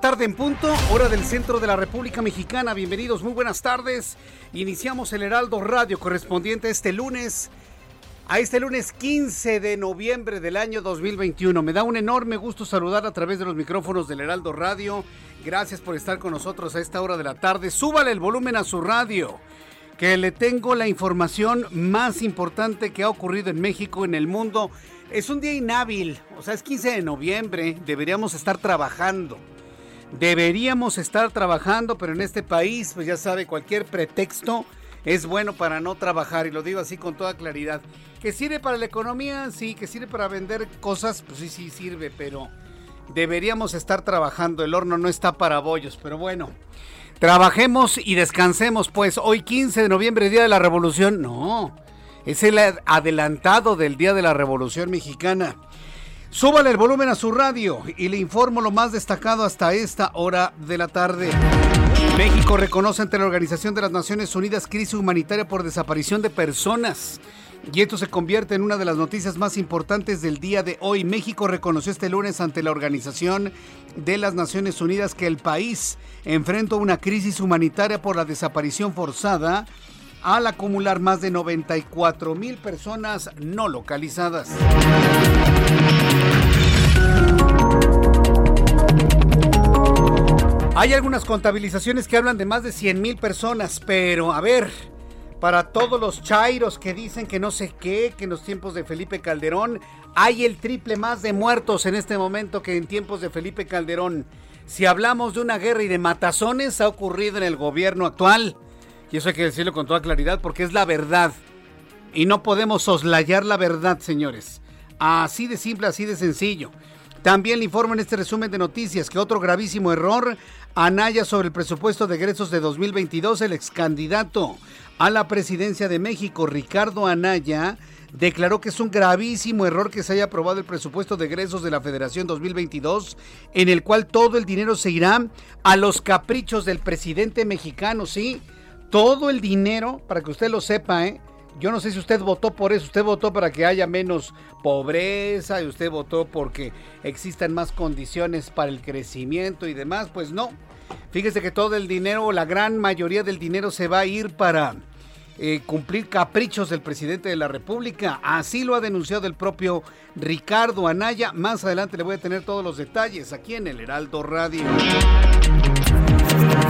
tarde en punto, hora del centro de la República Mexicana. Bienvenidos, muy buenas tardes. Iniciamos el Heraldo Radio correspondiente este lunes, a este lunes 15 de noviembre del año 2021. Me da un enorme gusto saludar a través de los micrófonos del Heraldo Radio. Gracias por estar con nosotros a esta hora de la tarde. Súbale el volumen a su radio, que le tengo la información más importante que ha ocurrido en México, en el mundo es un día inhábil, o sea, es 15 de noviembre, deberíamos estar trabajando. Deberíamos estar trabajando, pero en este país, pues ya sabe, cualquier pretexto es bueno para no trabajar, y lo digo así con toda claridad. ¿Que sirve para la economía? Sí, que sirve para vender cosas, pues sí, sí sirve, pero deberíamos estar trabajando. El horno no está para bollos, pero bueno. Trabajemos y descansemos, pues hoy 15 de noviembre, Día de la Revolución. No, es el adelantado del Día de la Revolución Mexicana. Súbale el volumen a su radio y le informo lo más destacado hasta esta hora de la tarde. México reconoce ante la Organización de las Naciones Unidas crisis humanitaria por desaparición de personas. Y esto se convierte en una de las noticias más importantes del día de hoy. México reconoció este lunes ante la Organización de las Naciones Unidas que el país enfrenta una crisis humanitaria por la desaparición forzada al acumular más de 94 mil personas no localizadas. Hay algunas contabilizaciones que hablan de más de 100 mil personas, pero a ver, para todos los chairos que dicen que no sé qué, que en los tiempos de Felipe Calderón hay el triple más de muertos en este momento que en tiempos de Felipe Calderón. Si hablamos de una guerra y de matazones, ha ocurrido en el gobierno actual. Y eso hay que decirlo con toda claridad porque es la verdad. Y no podemos soslayar la verdad, señores. Así de simple, así de sencillo. También le informo en este resumen de noticias que otro gravísimo error Anaya sobre el presupuesto de egresos de 2022, el ex candidato a la presidencia de México, Ricardo Anaya, declaró que es un gravísimo error que se haya aprobado el presupuesto de egresos de la Federación 2022, en el cual todo el dinero se irá a los caprichos del presidente mexicano, sí todo el dinero, para que usted lo sepa, ¿eh? Yo no sé si usted votó por eso, usted votó para que haya menos pobreza y usted votó porque existan más condiciones para el crecimiento y demás, pues no. Fíjese que todo el dinero, la gran mayoría del dinero se va a ir para eh, cumplir caprichos del presidente de la República. Así lo ha denunciado el propio Ricardo Anaya. Más adelante le voy a tener todos los detalles aquí en el Heraldo Radio.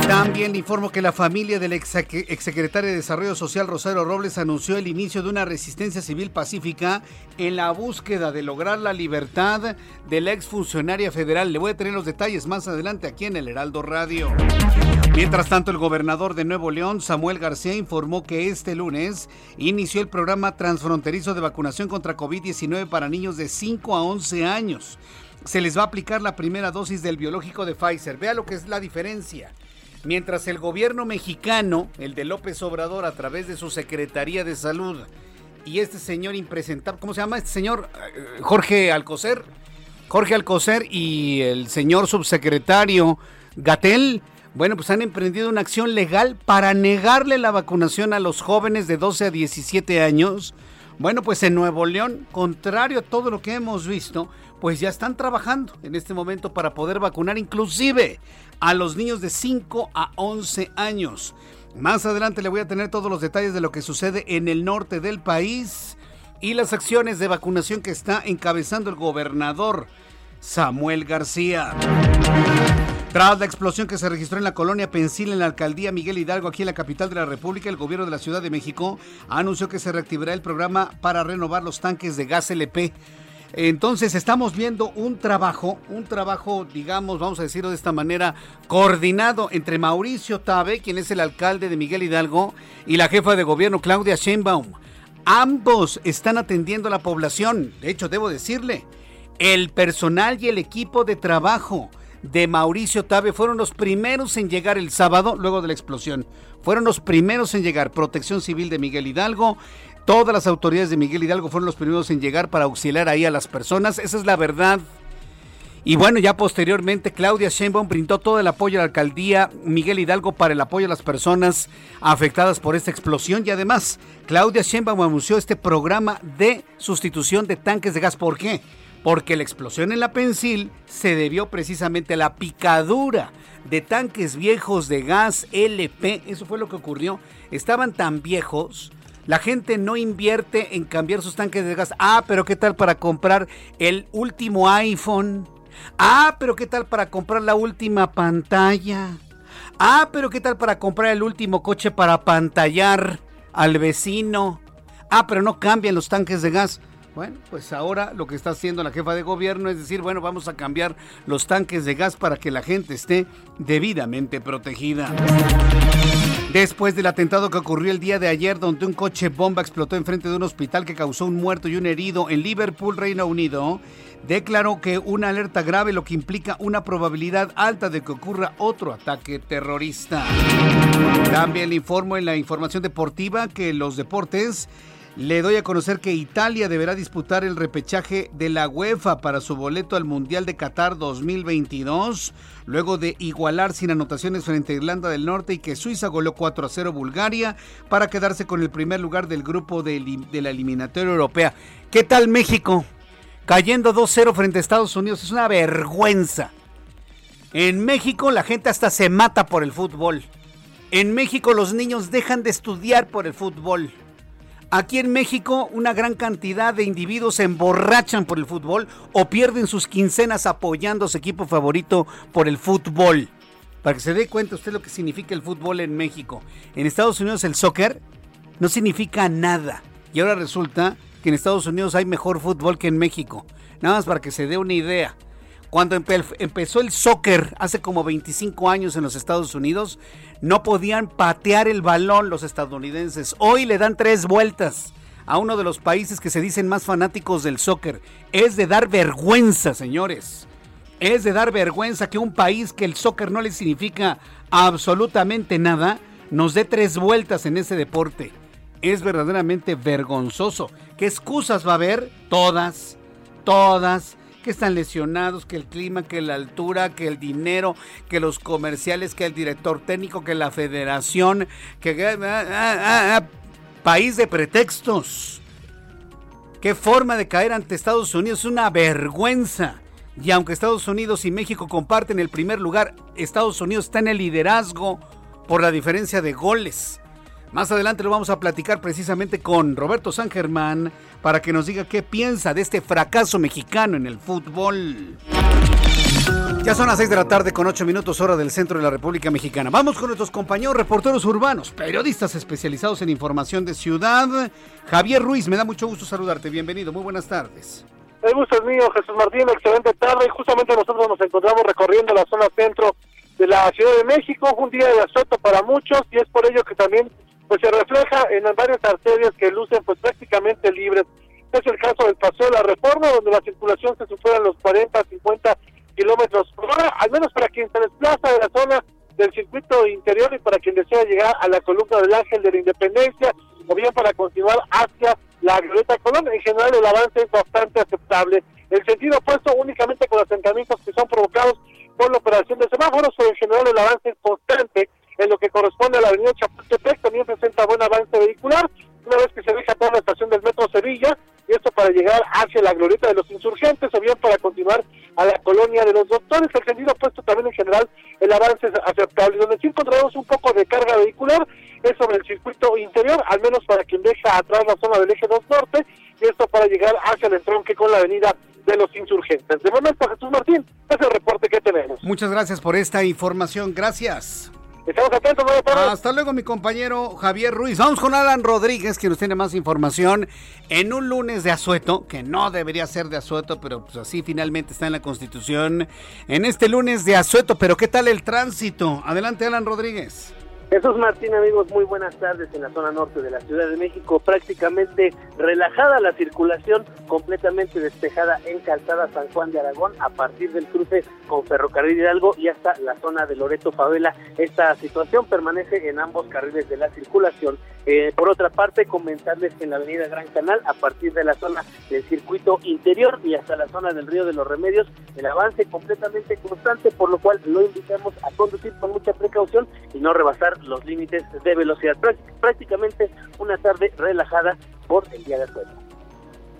También le informo que la familia del exsecretario de Desarrollo Social Rosario Robles anunció el inicio de una resistencia civil pacífica en la búsqueda de lograr la libertad de la exfuncionaria federal. Le voy a tener los detalles más adelante aquí en el Heraldo Radio. Mientras tanto, el gobernador de Nuevo León, Samuel García, informó que este lunes inició el programa transfronterizo de vacunación contra COVID-19 para niños de 5 a 11 años. Se les va a aplicar la primera dosis del biológico de Pfizer. Vea lo que es la diferencia. Mientras el gobierno mexicano, el de López Obrador, a través de su Secretaría de Salud, y este señor impresentable, ¿cómo se llama este señor? Eh, Jorge Alcocer. Jorge Alcocer y el señor subsecretario Gatel, bueno, pues han emprendido una acción legal para negarle la vacunación a los jóvenes de 12 a 17 años. Bueno, pues en Nuevo León, contrario a todo lo que hemos visto, pues ya están trabajando en este momento para poder vacunar inclusive a los niños de 5 a 11 años. Más adelante le voy a tener todos los detalles de lo que sucede en el norte del país y las acciones de vacunación que está encabezando el gobernador Samuel García. Tras la explosión que se registró en la colonia Pensil en la alcaldía Miguel Hidalgo, aquí en la capital de la República, el gobierno de la Ciudad de México anunció que se reactivará el programa para renovar los tanques de gas LP. Entonces estamos viendo un trabajo, un trabajo, digamos, vamos a decirlo de esta manera, coordinado entre Mauricio Tabe, quien es el alcalde de Miguel Hidalgo, y la jefa de gobierno Claudia Sheinbaum. Ambos están atendiendo a la población. De hecho, debo decirle, el personal y el equipo de trabajo de Mauricio Tabe fueron los primeros en llegar el sábado, luego de la explosión. Fueron los primeros en llegar. Protección Civil de Miguel Hidalgo. Todas las autoridades de Miguel Hidalgo fueron los primeros en llegar para auxiliar ahí a las personas. Esa es la verdad. Y bueno, ya posteriormente Claudia Sheinbaum brindó todo el apoyo a la alcaldía Miguel Hidalgo para el apoyo a las personas afectadas por esta explosión y además Claudia Sheinbaum anunció este programa de sustitución de tanques de gas. ¿Por qué? porque la explosión en la Pensil se debió precisamente a la picadura de tanques viejos de gas LP. Eso fue lo que ocurrió. Estaban tan viejos. La gente no invierte en cambiar sus tanques de gas. Ah, pero ¿qué tal para comprar el último iPhone? Ah, pero ¿qué tal para comprar la última pantalla? Ah, pero ¿qué tal para comprar el último coche para pantallar al vecino? Ah, pero no cambian los tanques de gas. Bueno, pues ahora lo que está haciendo la jefa de gobierno es decir, bueno, vamos a cambiar los tanques de gas para que la gente esté debidamente protegida. Después del atentado que ocurrió el día de ayer, donde un coche bomba explotó enfrente de un hospital que causó un muerto y un herido en Liverpool, Reino Unido, declaró que una alerta grave lo que implica una probabilidad alta de que ocurra otro ataque terrorista. También le informo en la información deportiva que los deportes le doy a conocer que Italia deberá disputar el repechaje de la UEFA para su boleto al Mundial de Qatar 2022, luego de igualar sin anotaciones frente a Irlanda del Norte y que Suiza goleó 4 a 0 Bulgaria para quedarse con el primer lugar del grupo de, de la eliminatoria europea. ¿Qué tal México? Cayendo 2-0 frente a Estados Unidos, es una vergüenza. En México la gente hasta se mata por el fútbol. En México los niños dejan de estudiar por el fútbol. Aquí en México una gran cantidad de individuos se emborrachan por el fútbol o pierden sus quincenas apoyando a su equipo favorito por el fútbol. Para que se dé cuenta usted lo que significa el fútbol en México. En Estados Unidos el soccer no significa nada. Y ahora resulta que en Estados Unidos hay mejor fútbol que en México. Nada más para que se dé una idea. Cuando empezó el soccer hace como 25 años en los Estados Unidos, no podían patear el balón los estadounidenses. Hoy le dan tres vueltas a uno de los países que se dicen más fanáticos del soccer. Es de dar vergüenza, señores. Es de dar vergüenza que un país que el soccer no le significa absolutamente nada, nos dé tres vueltas en ese deporte. Es verdaderamente vergonzoso. ¿Qué excusas va a haber? Todas, todas que están lesionados, que el clima, que la altura, que el dinero, que los comerciales, que el director técnico, que la federación, que... Ah, ah, ah, país de pretextos. Qué forma de caer ante Estados Unidos, es una vergüenza. Y aunque Estados Unidos y México comparten el primer lugar, Estados Unidos está en el liderazgo por la diferencia de goles. Más adelante lo vamos a platicar precisamente con Roberto San Germán para que nos diga qué piensa de este fracaso mexicano en el fútbol. Ya son las 6 de la tarde con 8 minutos hora del centro de la República Mexicana. Vamos con nuestros compañeros reporteros urbanos, periodistas especializados en información de ciudad. Javier Ruiz, me da mucho gusto saludarte. Bienvenido, muy buenas tardes. El gusto es mío, Jesús Martín. Excelente tarde. Y justamente nosotros nos encontramos recorriendo la zona centro de la Ciudad de México. Un día de azoto para muchos y es por ello que también pues se refleja en varias arterias que lucen pues prácticamente libres. Es el caso del Paseo de la Reforma, donde la circulación se supera los 40, 50 kilómetros por hora, al menos para quien se desplaza de la zona del circuito interior y para quien desea llegar a la columna del Ángel de la Independencia, o bien para continuar hacia la Violeta Colón. En general el avance es bastante aceptable. El sentido opuesto únicamente con asentamientos que son provocados por la operación de semáforos, pero en general el avance es constante en lo que corresponde a la avenida Chapultepec, también presenta buen avance vehicular, una vez que se deja toda la estación del Metro Sevilla, y esto para llegar hacia la glorieta de los insurgentes o bien para continuar a la colonia de los doctores. El sentido opuesto también en general el avance es aceptable. Donde sí encontramos un poco de carga vehicular es sobre el circuito interior, al menos para quien deja atrás la zona del eje 2 norte, y esto para llegar hacia el entronque con la avenida de los insurgentes. De momento, Jesús Martín, es el reporte que tenemos. Muchas gracias por esta información. Gracias. Hasta luego, mi compañero Javier Ruiz. Vamos con Alan Rodríguez, que nos tiene más información en un lunes de asueto, que no debería ser de asueto, pero pues así finalmente está en la Constitución. En este lunes de asueto, pero ¿qué tal el tránsito? Adelante, Alan Rodríguez. Jesús Martín, amigos, muy buenas tardes en la zona norte de la Ciudad de México. Prácticamente relajada la circulación, completamente despejada en Calzada San Juan de Aragón a partir del cruce con Ferrocarril Hidalgo y hasta la zona de Loreto Favela. Esta situación permanece en ambos carriles de la circulación. Eh, por otra parte, comentarles que en la avenida Gran Canal, a partir de la zona del circuito interior y hasta la zona del Río de los Remedios, el avance completamente constante, por lo cual lo invitamos a conducir con mucha precaución y no rebasar los límites de velocidad. Prácticamente una tarde relajada por el día de hoy.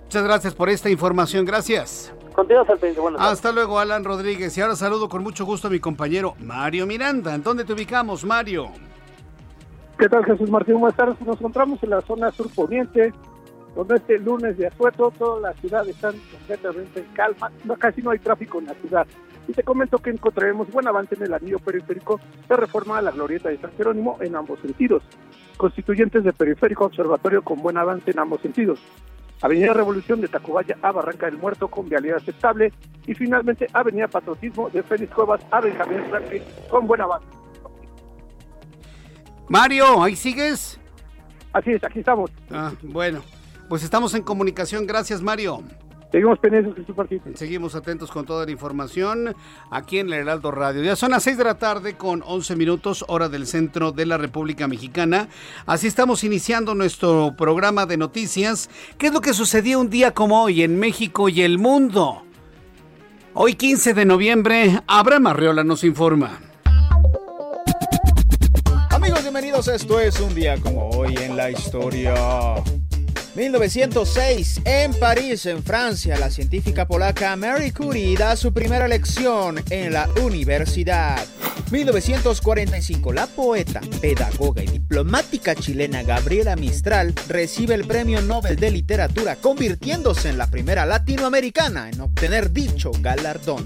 Muchas gracias por esta información. Gracias. Continuamos al Hasta luego, Alan Rodríguez. Y ahora saludo con mucho gusto a mi compañero Mario Miranda. ¿En dónde te ubicamos, Mario? ¿Qué tal, Jesús Martín? Buenas tardes. Nos encontramos en la zona surponiente, donde este lunes de asueto toda la ciudad está completamente en calma. No, casi no hay tráfico en la ciudad. Y te comento que encontraremos buen avance en el anillo periférico de reforma a la glorieta de San Jerónimo en ambos sentidos. Constituyentes de periférico observatorio con buen avance en ambos sentidos. Avenida Revolución de Tacubaya a Barranca del Muerto con vialidad aceptable. Y finalmente Avenida Patriotismo de Félix Cuevas a Benjamín Franklin con buen avance. Mario, ¿ahí sigues? Así es, aquí estamos. Ah, bueno, pues estamos en comunicación. Gracias, Mario. Seguimos pendientes de su partido. Seguimos atentos con toda la información aquí en el Heraldo Radio. Ya son las 6 de la tarde con 11 minutos, hora del centro de la República Mexicana. Así estamos iniciando nuestro programa de noticias. ¿Qué es lo que sucedió un día como hoy en México y el mundo? Hoy 15 de noviembre, Abraham Arreola nos informa. Amigos, bienvenidos. Esto es un día como hoy en la historia. 1906, en París, en Francia, la científica polaca Mary Curie da su primera lección en la universidad. 1945, la poeta, pedagoga y diplomática chilena Gabriela Mistral recibe el Premio Nobel de Literatura, convirtiéndose en la primera latinoamericana en obtener dicho galardón.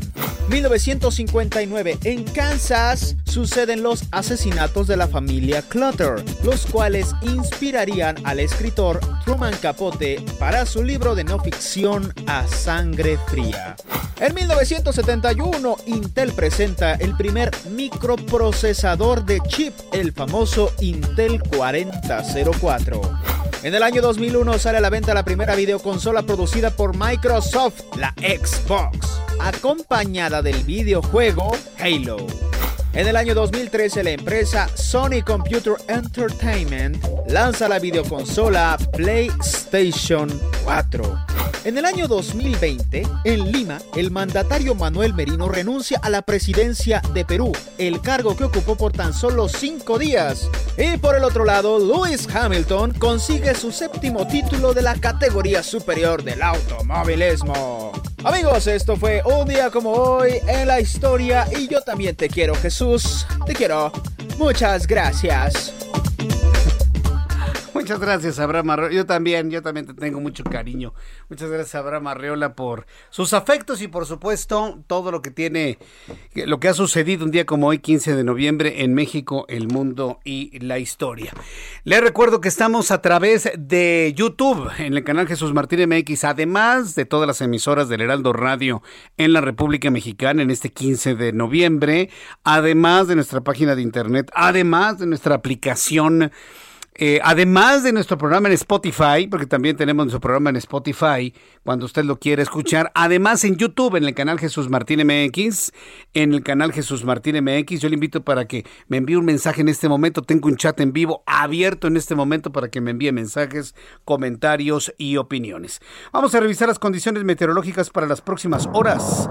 1959, en Kansas, suceden los asesinatos de la familia Clutter, los cuales inspirarían al escritor Truman Capote para su libro de no ficción A Sangre Fría. En 1971, Intel presenta el primer microprocesador de chip, el famoso Intel 4004. En el año 2001 sale a la venta la primera videoconsola producida por Microsoft, la Xbox, acompañada del videojuego Halo. En el año 2013, la empresa Sony Computer Entertainment lanza la videoconsola PlayStation 4. En el año 2020, en Lima, el mandatario Manuel Merino renuncia a la presidencia de Perú, el cargo que ocupó por tan solo cinco días. Y por el otro lado, Lewis Hamilton consigue su séptimo título de la categoría superior del automovilismo. Amigos, esto fue un día como hoy en la historia y yo también te quiero Jesús, te quiero. Muchas gracias. Muchas gracias, Abraham Arreola. Yo también, yo también te tengo mucho cariño. Muchas gracias, Abraham Arreola, por sus afectos y, por supuesto, todo lo que tiene, lo que ha sucedido un día como hoy, 15 de noviembre, en México, el mundo y la historia. Les recuerdo que estamos a través de YouTube, en el canal Jesús Martín MX, además de todas las emisoras del Heraldo Radio en la República Mexicana en este 15 de noviembre, además de nuestra página de internet, además de nuestra aplicación eh, además de nuestro programa en Spotify, porque también tenemos nuestro programa en Spotify, cuando usted lo quiera escuchar. Además en YouTube, en el canal Jesús Martín MX, en el canal Jesús Martín MX, yo le invito para que me envíe un mensaje en este momento. Tengo un chat en vivo abierto en este momento para que me envíe mensajes, comentarios y opiniones. Vamos a revisar las condiciones meteorológicas para las próximas horas.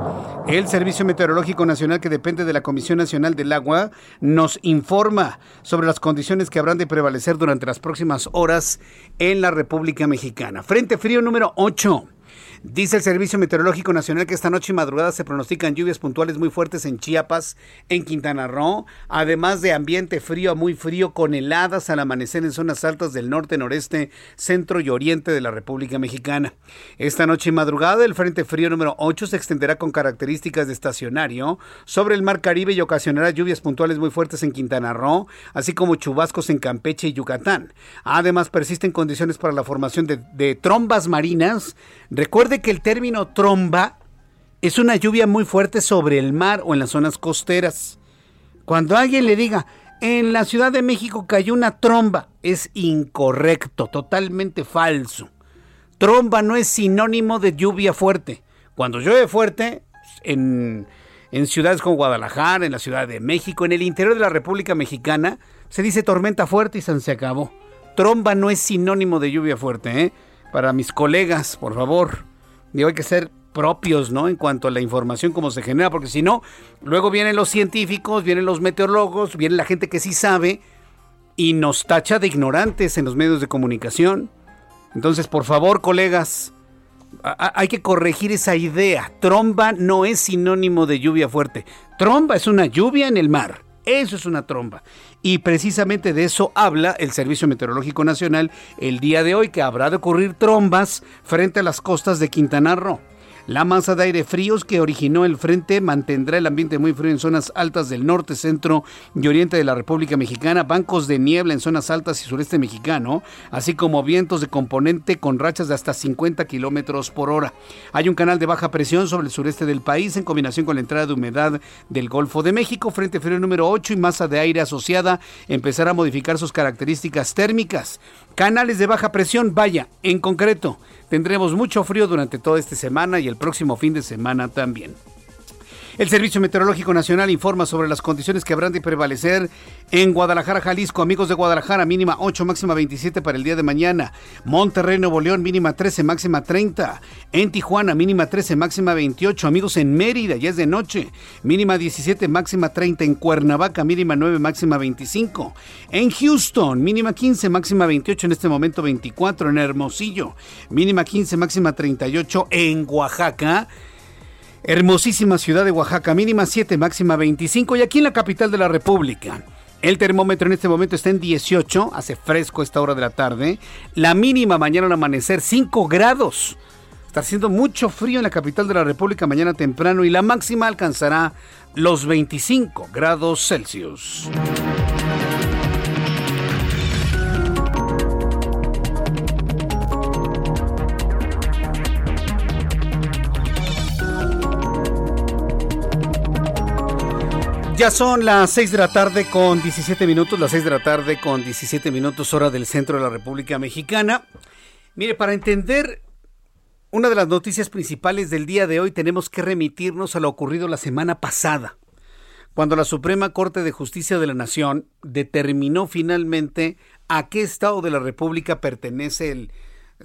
El Servicio Meteorológico Nacional, que depende de la Comisión Nacional del Agua, nos informa sobre las condiciones que habrán de prevalecer durante durante las próximas horas en la República Mexicana. Frente frío número 8. Dice el Servicio Meteorológico Nacional que esta noche y madrugada se pronostican lluvias puntuales muy fuertes en Chiapas, en Quintana Roo, además de ambiente frío a muy frío con heladas al amanecer en zonas altas del norte, noreste, centro y oriente de la República Mexicana. Esta noche y madrugada el Frente Frío número 8 se extenderá con características de estacionario sobre el Mar Caribe y ocasionará lluvias puntuales muy fuertes en Quintana Roo, así como chubascos en Campeche y Yucatán. Además persisten condiciones para la formación de, trombas marinas. Que el término tromba es una lluvia muy fuerte sobre el mar o en las zonas costeras. Cuando alguien le diga, en la Ciudad de México cayó una tromba, es incorrecto, totalmente falso. Tromba no es sinónimo de lluvia fuerte. Cuando llueve fuerte, en, en ciudades como Guadalajara, en la Ciudad de México, en el interior de la República Mexicana, se dice tormenta fuerte y se acabó. Tromba no es sinónimo de lluvia fuerte, ¿eh? Para mis colegas, por favor. Digo, hay que ser propios, ¿no? En cuanto a la información, cómo se genera, porque si no, luego vienen los científicos, vienen los meteorólogos, viene la gente que sí sabe y nos tacha de ignorantes en los medios de comunicación. Entonces, por favor, colegas, hay que corregir esa idea. Tromba no es sinónimo de lluvia fuerte. Tromba es una lluvia en el mar. Eso es una tromba. Y precisamente de eso habla el Servicio Meteorológico Nacional el día de hoy, que habrá de ocurrir trombas frente a las costas de Quintana Roo. La masa de aire fríos que originó el frente mantendrá el ambiente muy frío en zonas altas del norte, centro y oriente de la República Mexicana, bancos de niebla en zonas altas y sureste mexicano, así como vientos de componente con rachas de hasta 50 kilómetros por hora. Hay un canal de baja presión sobre el sureste del país en combinación con la entrada de humedad del Golfo de México. Frente frío número 8 y masa de aire asociada empezará a modificar sus características térmicas. Canales de baja presión, vaya, en concreto, tendremos mucho frío durante toda esta semana y el próximo fin de semana también. El Servicio Meteorológico Nacional informa sobre las condiciones que habrán de prevalecer en Guadalajara, Jalisco. Amigos de Guadalajara, mínima 8, máxima 27 para el día de mañana. Monterrey, Nuevo León, mínima 13, máxima 30. En Tijuana, mínima 13, máxima 28. Amigos en Mérida, ya es de noche. Mínima 17, máxima 30. En Cuernavaca, mínima 9, máxima 25. En Houston, mínima 15, máxima 28. En este momento 24. En Hermosillo, mínima 15, máxima 38. En Oaxaca, Hermosísima ciudad de Oaxaca, mínima 7, máxima 25 y aquí en la capital de la República. El termómetro en este momento está en 18, hace fresco esta hora de la tarde. La mínima mañana al amanecer 5 grados. Está haciendo mucho frío en la capital de la República mañana temprano y la máxima alcanzará los 25 grados Celsius. Ya son las 6 de la tarde con 17 minutos, las 6 de la tarde con 17 minutos hora del centro de la República Mexicana. Mire, para entender una de las noticias principales del día de hoy tenemos que remitirnos a lo ocurrido la semana pasada, cuando la Suprema Corte de Justicia de la Nación determinó finalmente a qué estado de la República pertenece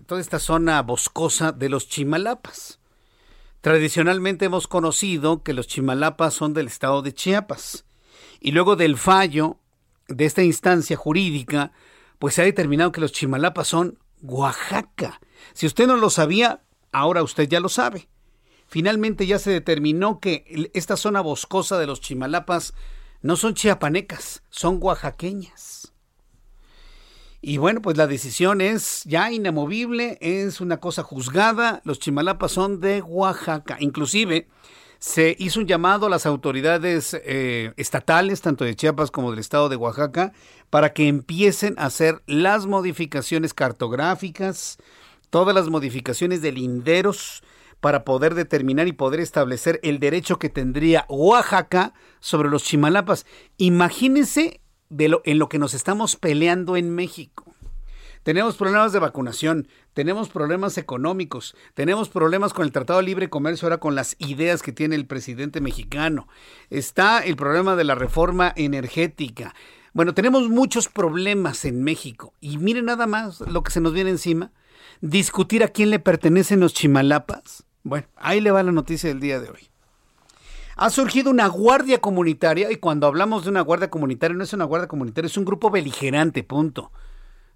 toda esta zona boscosa de los Chimalapas. Tradicionalmente hemos conocido que los Chimalapas son del estado de Chiapas. Y luego del fallo de esta instancia jurídica, pues se ha determinado que los Chimalapas son Oaxaca. Si usted no lo sabía, ahora usted ya lo sabe. Finalmente ya se determinó que esta zona boscosa de los Chimalapas no son chiapanecas, son oaxaqueñas. Y bueno, pues la decisión es ya inamovible, es una cosa juzgada. Los Chimalapas son de Oaxaca. Inclusive se hizo un llamado a las autoridades eh, estatales, tanto de Chiapas como del estado de Oaxaca, para que empiecen a hacer las modificaciones cartográficas, todas las modificaciones de linderos para poder determinar y poder establecer el derecho que tendría Oaxaca sobre los Chimalapas. Imagínense en lo que nos estamos peleando en México. Tenemos problemas de vacunación, tenemos problemas económicos, tenemos problemas con el Tratado de Libre Comercio, ahora con las ideas que tiene el presidente mexicano. Está el problema de la reforma energética. Bueno, tenemos muchos problemas en México. Y miren nada más lo que se nos viene encima. Discutir a quién le pertenecen los chimalapas. Bueno, ahí le va la noticia del día de hoy ha surgido una guardia comunitaria y cuando hablamos de una guardia comunitaria no es una guardia comunitaria, es un grupo beligerante, punto.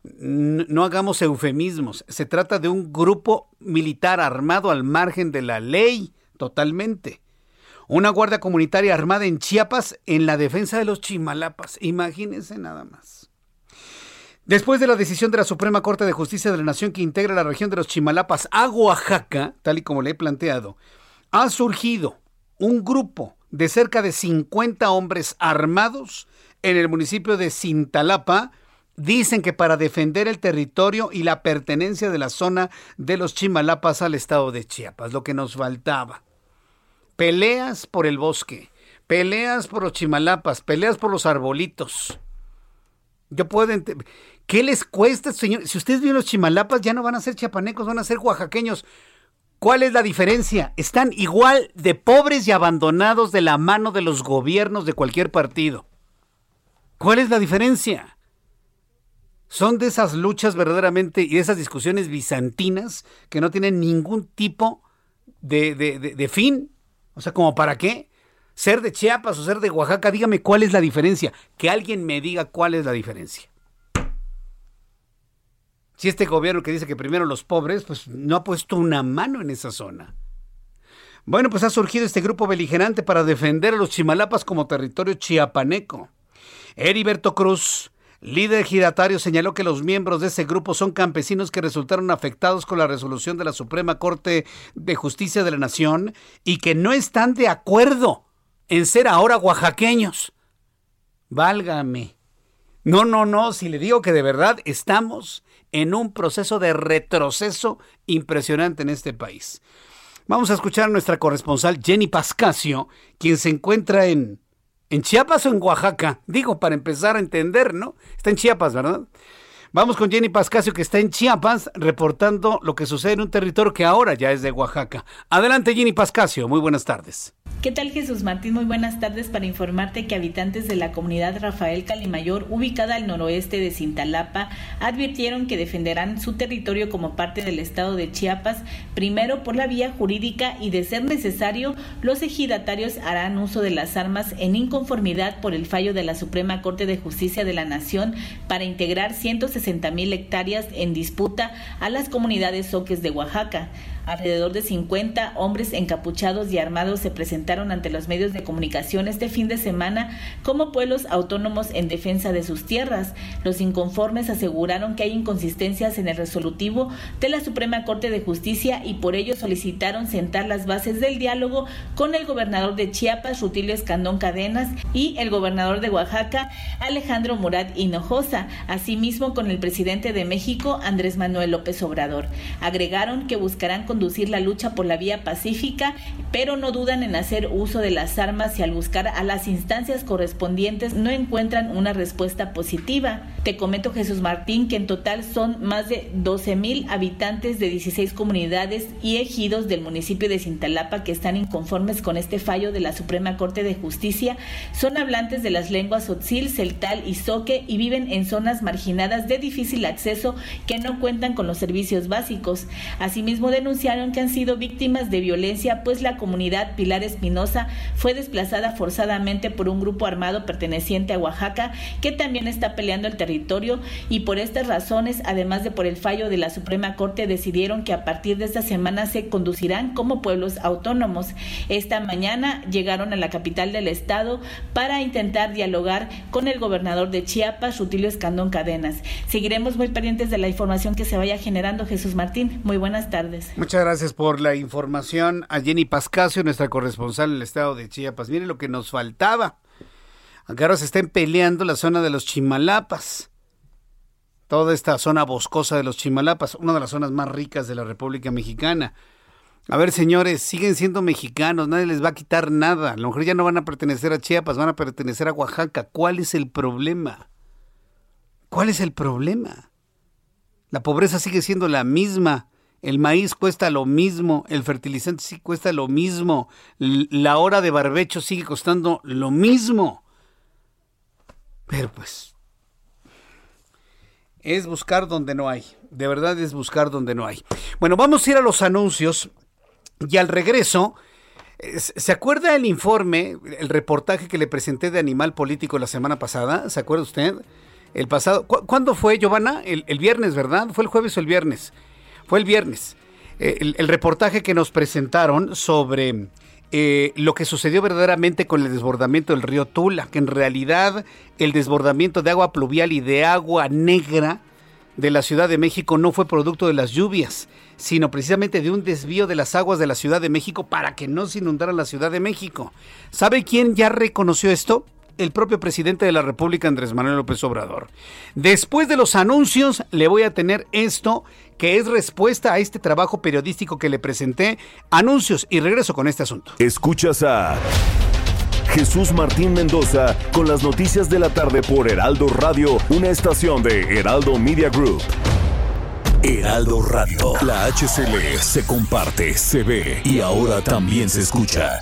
no hagamos eufemismos. Se trata de un grupo militar armado al margen de la ley, totalmente. Una guardia comunitaria armada en Chiapas en la defensa de los chimalapas. Imagínense nada más. Después de la decisión de la Suprema Corte de Justicia de la Nación que integra la región de los Chimalapas a Oaxaca, tal y como le he planteado, ha surgido un grupo de cerca de 50 hombres armados en el municipio de Cintalapa, dicen que para defender el territorio y la pertenencia de la zona de los Chimalapas al estado de Chiapas, lo que nos faltaba. Peleas por el bosque, peleas por los Chimalapas, peleas por los arbolitos. Yo puedo ¿Qué les cuesta, señor? Si ustedes viven los Chimalapas, ya no van a ser chiapanecos, van a ser oaxaqueños. ¿Cuál es la diferencia? Están igual de pobres y abandonados de la mano de los gobiernos de cualquier partido. ¿Cuál es la diferencia? Son de esas luchas verdaderamente y de esas discusiones bizantinas que no tienen ningún tipo de, de, fin. O sea, ¿como para qué? Ser de Chiapas o ser de Oaxaca, dígame cuál es la diferencia. Que alguien me diga cuál es la diferencia. Si este gobierno que dice que primero los pobres, pues no ha puesto una mano en esa zona. Bueno, pues ha surgido este grupo beligerante para defender a los Chimalapas como territorio chiapaneco. Heriberto Cruz, líder giratario, señaló que los miembros de ese grupo son campesinos que resultaron afectados con la resolución de la Suprema Corte de Justicia de la Nación y que no están de acuerdo en ser ahora oaxaqueños. Válgame. No, no, no, si le digo que de verdad estamos en un proceso de retroceso impresionante en este país. Vamos a escuchar a nuestra corresponsal Jenny Pascasio, quien se encuentra en ¿En Chiapas o en Oaxaca? Digo, para empezar a entender, ¿no? Está en Chiapas, ¿verdad? Vamos con Jenny Pascasio, que está en Chiapas, reportando lo que sucede en un territorio que ahora ya es de Oaxaca. Adelante, Jenny Pascasio. Muy buenas tardes. ¿Qué tal Jesús Martín? Muy buenas tardes para informarte que habitantes de la comunidad Rafael Calimayor, ubicada al noroeste de Cintalapa, advirtieron que defenderán su territorio como parte del estado de Chiapas, primero por la vía jurídica y de ser necesario, los ejidatarios harán uso de las armas en inconformidad por el fallo de la Suprema Corte de Justicia de la Nación para integrar 160 mil hectáreas en disputa a las comunidades soques de Oaxaca. Alrededor de 50 hombres encapuchados y armados se presentaron ante los medios de comunicación este fin de semana como pueblos autónomos en defensa de sus tierras. Los inconformes aseguraron que hay inconsistencias en el resolutivo de la Suprema Corte de Justicia y por ello solicitaron sentar las bases del diálogo con el gobernador de Chiapas, Rutilio Escandón Cadenas, y el gobernador de Oaxaca, Alejandro Murat Hinojosa, asimismo con el presidente de México, Andrés Manuel López Obrador. Agregaron que buscarán conducir la lucha por la vía pacífica, pero no dudan en hacer uso de las armas y al buscar a las instancias correspondientes no encuentran una respuesta positiva. Te comento Jesús Martín que en total son más de 12 mil habitantes de 16 comunidades y ejidos del municipio de Cintalapa que están inconformes con este fallo de la Suprema Corte de Justicia. Son hablantes de las lenguas Otzil, Celtal y Soque y viven en zonas marginadas de difícil acceso que no cuentan con los servicios básicos. Asimismo denuncian que han sido víctimas de violencia, pues la comunidad Pilar Espinosa fue desplazada forzadamente por un grupo armado perteneciente a Oaxaca, que también está peleando el territorio y por estas razones, además de por el fallo de la Suprema Corte, decidieron que a partir de esta semana se conducirán como pueblos autónomos. Esta mañana llegaron a la capital del estado para intentar dialogar con el gobernador de Chiapas, Rutilio Escandón Cadenas. Seguiremos muy pendientes de la información que se vaya generando, Jesús Martín. Muy buenas tardes. Gracias por la información a Jenny Pascasio, nuestra corresponsal en el estado de Chiapas. Mire lo que nos faltaba. Acá ahora se estén peleando la zona de los Chimalapas. Toda esta zona boscosa de los Chimalapas, una de las zonas más ricas de la República Mexicana. A ver, señores, siguen siendo mexicanos, nadie les va a quitar nada. A lo mejor ya no van a pertenecer a Chiapas, van a pertenecer a Oaxaca. ¿Cuál es el problema? ¿Cuál es el problema? La pobreza sigue siendo la misma el maíz cuesta lo mismo, el fertilizante sí cuesta lo mismo, la hora de barbecho sigue costando lo mismo. Pero pues es buscar donde no hay, de verdad es buscar donde no hay. Bueno, vamos a ir a los anuncios y al regreso, ¿se acuerda el informe, el reportaje que le presenté de Animal Político la semana pasada? ¿Se acuerda usted? el pasado. ¿Cuándo fue, Giovanna? El, viernes, ¿verdad? ¿Fue el jueves o el viernes? Fue el viernes. Eh, el, reportaje que nos presentaron sobre eh, lo que sucedió verdaderamente con el desbordamiento del río Tula, que en realidad el desbordamiento de agua pluvial y de agua negra de la Ciudad de México no fue producto de las lluvias, sino precisamente de un desvío de las aguas de la Ciudad de México para que no se inundara la Ciudad de México. ¿Sabe quién ya reconoció esto? El propio presidente de la República, Andrés Manuel López Obrador. Después de los anuncios, le voy a tener esto, que es respuesta a este trabajo periodístico que le presenté. Anuncios y regreso con este asunto. Escuchas a Jesús Martín Mendoza con las noticias de la tarde por Heraldo Radio, una estación de Heraldo Media Group. Heraldo Radio, la HCL se comparte, se ve y ahora también se escucha.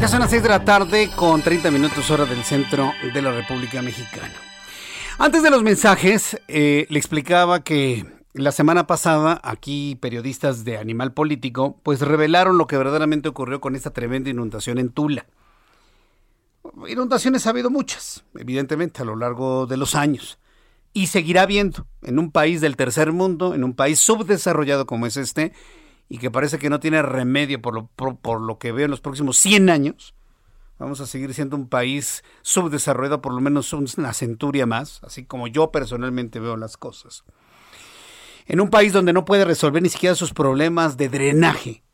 Ya son las 6 de la tarde con 30 minutos hora del centro de la República Mexicana. Antes de los mensajes, eh, le explicaba que la semana pasada aquí periodistas de Animal Político pues revelaron lo que verdaderamente ocurrió con esta tremenda inundación en Tula. Inundaciones ha habido muchas, evidentemente, a lo largo de los años. Y seguirá habiendo en un país del tercer mundo, en un país subdesarrollado como es este, y que parece que no tiene remedio por lo, por, lo que veo en los próximos 100 años, vamos a seguir siendo un país subdesarrollado por lo menos una centuria más, así como yo personalmente veo las cosas. En un país donde no puede resolver ni siquiera sus problemas de drenaje.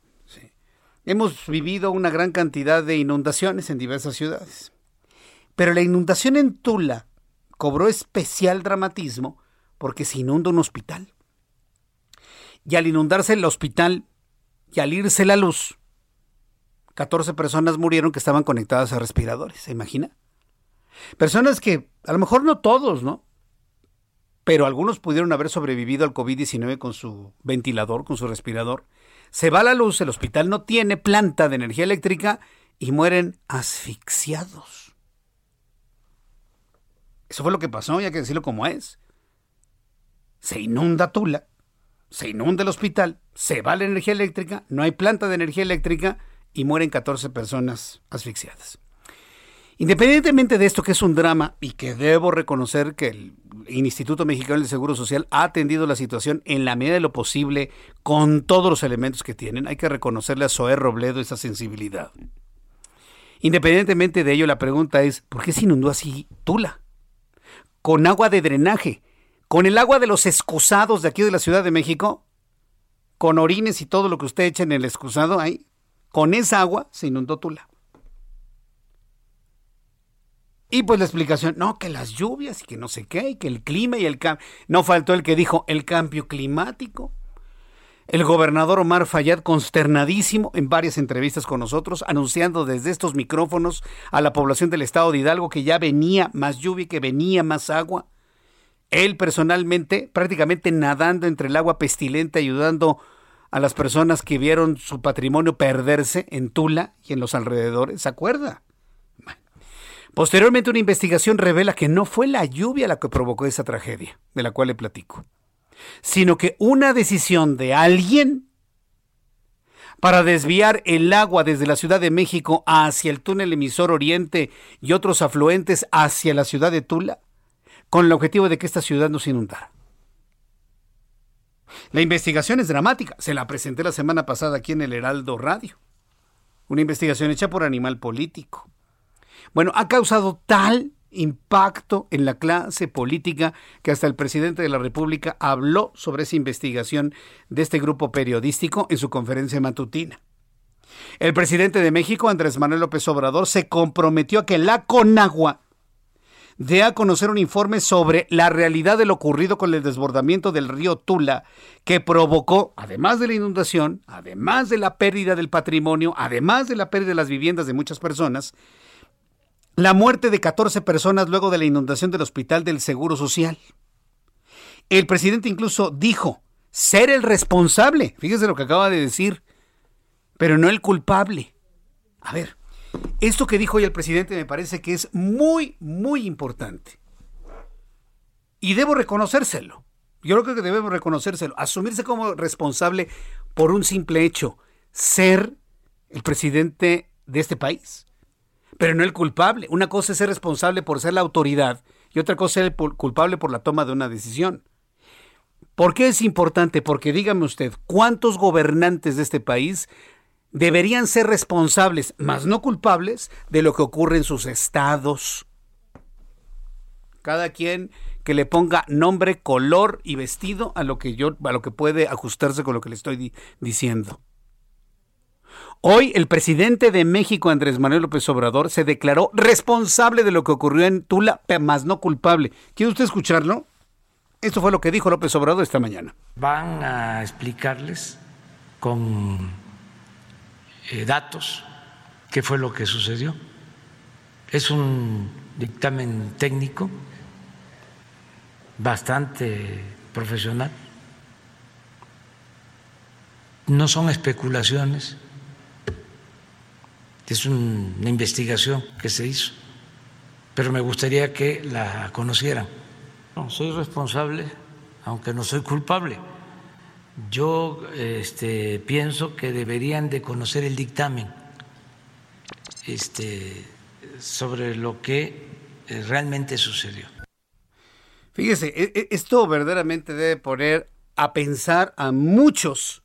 Hemos vivido una gran cantidad de inundaciones en diversas ciudades. Pero la inundación en Tula cobró especial dramatismo porque se inunda un hospital y al inundarse el hospital y al irse la luz, 14 personas murieron que estaban conectadas a respiradores, ¿se imagina? Personas que, a lo mejor no todos, ¿no? Pero algunos pudieron haber sobrevivido al COVID-19 con su ventilador, con su respirador. Se va la luz, el hospital no tiene planta de energía eléctrica y mueren asfixiados. Eso fue lo que pasó, ya que decirlo como es. Se inunda Tula se inunda el hospital, se va la energía eléctrica, no hay planta de energía eléctrica y mueren 14 personas asfixiadas. Independientemente de esto que es un drama y que debo reconocer que el Instituto Mexicano del Seguro Social ha atendido la situación en la medida de lo posible con todos los elementos que tienen, hay que reconocerle a Zoé Robledo esa sensibilidad. Independientemente de ello, la pregunta es, ¿por qué se inundó así Tula? Con agua de drenaje, con el agua de los excusados de aquí de la Ciudad de México, con orines y todo lo que usted echa en el excusado ahí, con esa agua se inundó Tula. Y pues la explicación, no, que las lluvias y que no sé qué, y que el clima y el cambio. No faltó el que dijo el cambio climático. El gobernador Omar Fayad, consternadísimo en varias entrevistas con nosotros, anunciando desde estos micrófonos a la población del estado de Hidalgo que ya venía más lluvia, que venía más agua. Él personalmente, prácticamente nadando entre el agua pestilente, ayudando a las personas que vieron su patrimonio perderse en Tula y en los alrededores. ¿Se acuerda? Posteriormente una investigación revela que no fue la lluvia la que provocó esa tragedia, de la cual le platico, sino que una decisión de alguien para desviar el agua desde la Ciudad de México hacia el túnel emisor Oriente y otros afluentes hacia la ciudad de Tula con el objetivo de que esta ciudad no se inundara. La investigación es dramática, se la presenté la semana pasada aquí en el Heraldo Radio. Una investigación hecha por Animal Político. Bueno, ha causado tal impacto en la clase política que hasta el presidente de la República habló sobre esa investigación de este grupo periodístico en su conferencia matutina. El presidente de México, Andrés Manuel López Obrador, se comprometió a que la Conagua de a conocer un informe sobre la realidad de lo ocurrido con el desbordamiento del río Tula, que provocó, además de la inundación, además de la pérdida del patrimonio, además de la pérdida de las viviendas de muchas personas, la muerte de 14 personas luego de la inundación del hospital del Seguro Social. El presidente incluso dijo ser el responsable, fíjese lo que acaba de decir, pero no el culpable. A ver, esto que dijo hoy el presidente me parece que es muy, muy importante. Y debo reconocérselo. Yo creo que debemos reconocérselo. Asumirse como responsable por un simple hecho. Ser el presidente de este país. Pero no el culpable. Una cosa es ser responsable por ser la autoridad y otra cosa es ser culpable por la toma de una decisión. ¿Por qué es importante? Porque dígame usted, ¿cuántos gobernantes de este país deberían ser responsables, más no culpables, de lo que ocurre en sus estados? Cada quien que le ponga nombre, color y vestido a lo que yo, a lo que puede ajustarse con lo que le estoy diciendo. Hoy el presidente de México, Andrés Manuel López Obrador, se declaró responsable de lo que ocurrió en Tula, más no culpable. ¿Quiere usted escucharlo? Esto fue lo que dijo López Obrador esta mañana. Van a explicarles con datos qué fue lo que sucedió. Es un dictamen técnico bastante profesional. No son especulaciones, es una investigación que se hizo, pero me gustaría que la conocieran. No, soy responsable, aunque no soy culpable. Yo este, pienso que deberían de conocer el dictamen este, sobre lo que eh, realmente sucedió. Fíjese, e, e, esto verdaderamente debe poner a pensar a muchos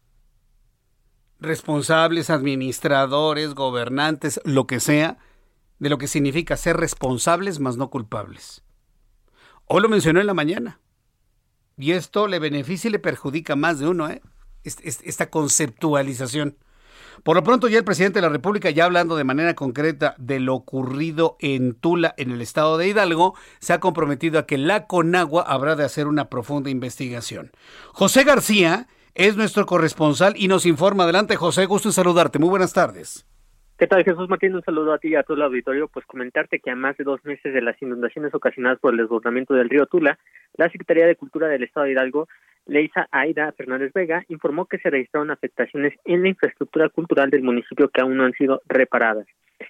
responsables, administradores, gobernantes, lo que sea, de lo que significa ser responsables más no culpables. Hoy lo mencionó en la mañana. Y esto le beneficia y le perjudica más de uno, ¿eh? Esta conceptualización. Por lo pronto ya el presidente de la República, ya hablando de manera concreta de lo ocurrido en Tula, en el estado de Hidalgo, se ha comprometido a que la Conagua habrá de hacer una profunda investigación. José García es nuestro corresponsal y nos informa. Adelante, José, gusto en saludarte. Muy buenas tardes. ¿Qué tal, Jesús Martín? Un saludo a ti y a todo el auditorio. Pues comentarte que a más de dos meses de las inundaciones ocasionadas por el desbordamiento del río Tula, la Secretaría de Cultura del Estado de Hidalgo, Leisa Aida Fernández Vega, informó que se registraron afectaciones en la infraestructura cultural del municipio que aún no han sido reparadas.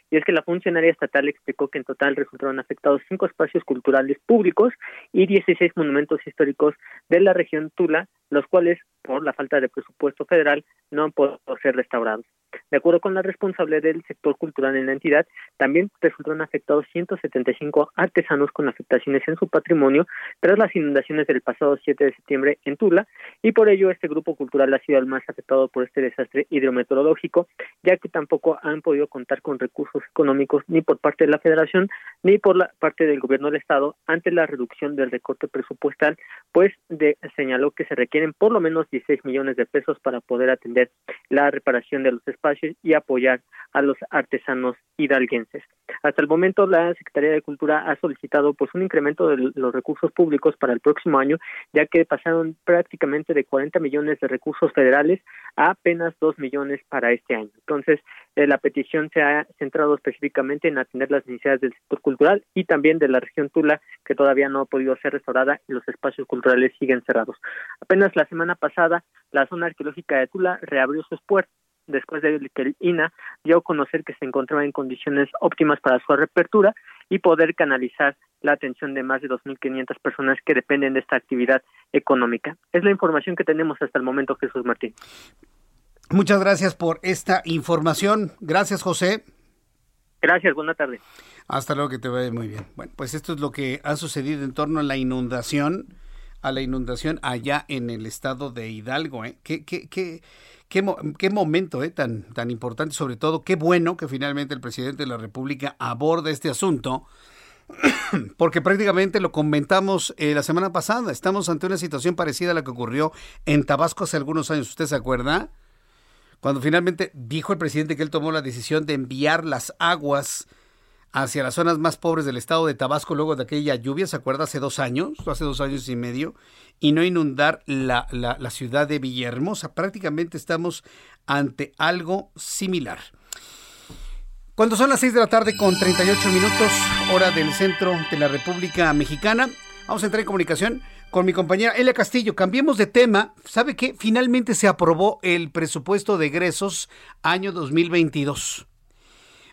Y es que la funcionaria estatal explicó que en total resultaron afectados cinco espacios culturales públicos y 16 monumentos históricos de la región Tula, los cuales, por la falta de presupuesto federal, no han podido ser restaurados. De acuerdo con la responsable del sector cultural en la entidad, también resultaron afectados 175 artesanos con afectaciones en su patrimonio tras las inundaciones del pasado 7 de septiembre en Tula, y por ello este grupo cultural ha sido el más afectado por este desastre hidrometeorológico, ya que tampoco han podido contar con recursos económicos ni por parte de la Federación ni por la parte del gobierno del Estado ante la reducción del recorte presupuestal, pues de, señaló que se requieren por lo menos 16 millones de pesos para poder atender la reparación de los espacios y apoyar a los artesanos hidalguenses. Hasta el momento la Secretaría de Cultura ha solicitado pues un incremento de los recursos públicos para el próximo año, ya que pasaron prácticamente de 40 millones de recursos federales a apenas 2 millones para este año. Entonces, eh, la petición se ha centrado específicamente en atender las necesidades del sector cultural y también de la región Tula, que todavía no ha podido ser restaurada y los espacios culturales siguen cerrados. Apenas la semana pasada, la zona arqueológica de Tula reabrió sus puertas después de que el INA dio a conocer que se encontraba en condiciones óptimas para su reapertura y poder canalizar la atención de más de 2.500 personas que dependen de esta actividad económica. Es la información que tenemos hasta el momento, Jesús Martín. Muchas gracias por esta información. Gracias, José. Gracias, buena tarde. Hasta luego, que te vaya muy bien. Bueno, pues esto es lo que ha sucedido en torno a la inundación, a la inundación allá en el estado de Hidalgo. ¿eh? ¿Qué, qué, qué, qué, momento ¿eh? tan, tan importante, sobre todo, qué bueno que finalmente el presidente de la República aborda este asunto porque prácticamente lo comentamos eh, la semana pasada. Estamos ante una situación parecida a la que ocurrió en Tabasco hace algunos años. ¿Usted se acuerda? Cuando finalmente dijo el presidente que él tomó la decisión de enviar las aguas hacia las zonas más pobres del estado de Tabasco luego de aquella lluvia, ¿se acuerda? Hace dos años, hace dos años y medio, y no inundar la, la, la ciudad de Villahermosa. Prácticamente estamos ante algo similar. Cuando son las 6 de la tarde con 38 minutos, hora del centro de la República Mexicana, vamos a entrar en comunicación con mi compañera Elia Castillo. Cambiemos de tema. ¿Sabe qué? Finalmente se aprobó el presupuesto de egresos año 2022.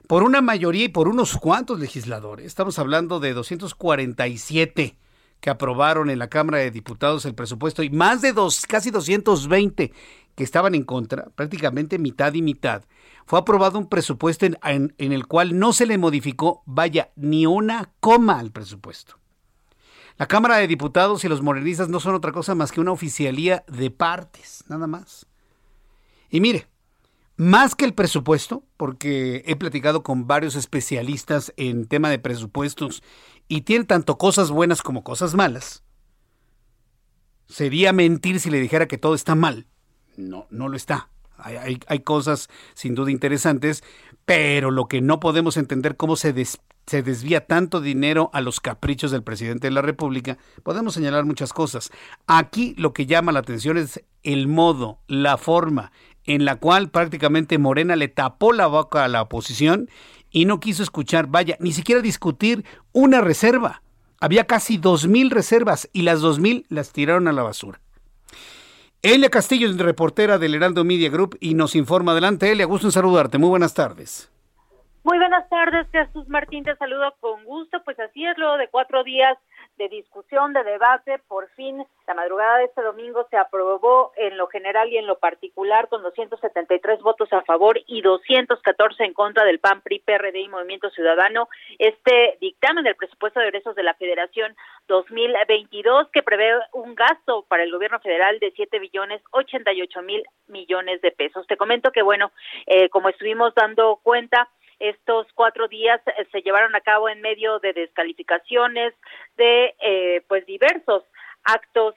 Por una mayoría y por unos cuantos legisladores. Estamos hablando de 247 que aprobaron en la Cámara de Diputados el presupuesto y más de dos, casi 220 que estaban en contra, prácticamente mitad y mitad fue aprobado un presupuesto en, el cual no se le modificó, vaya, ni una coma al presupuesto. La Cámara de Diputados y los morenistas no son otra cosa más que una oficialía de partes, nada más. Y mire, más que el presupuesto, porque he platicado con varios especialistas en tema de presupuestos y tiene tanto cosas buenas como cosas malas, sería mentir si le dijera que todo está mal. No, no lo está. Hay, cosas sin duda interesantes, pero lo que no podemos entender cómo se, se desvía tanto dinero a los caprichos del presidente de la República, podemos señalar muchas cosas. Aquí lo que llama la atención es el modo, la forma en la cual prácticamente Morena le tapó la boca a la oposición y no quiso escuchar, vaya, ni siquiera discutir una reserva. Había casi dos mil reservas y las dos mil las tiraron a la basura. Elia Castillo es reportera del Heraldo Media Group y nos informa. Adelante, Elia, gusto en saludarte. Muy buenas tardes. Muy buenas tardes, Jesús Martín, te saludo con gusto. Pues así es, luego de cuatro días de discusión, de debate, por fin la madrugada de este domingo se aprobó en lo general y en lo particular con 273 votos a favor y 214 en contra del PAN, PRI, PRD y Movimiento Ciudadano este dictamen del presupuesto de egresos de la Federación 2022 que prevé un gasto para el gobierno federal de 7 billones 88 mil millones de pesos. Te comento que bueno, eh, como estuvimos dando cuenta, estos cuatro días eh, se llevaron a cabo en medio de descalificaciones de eh, pues diversos actos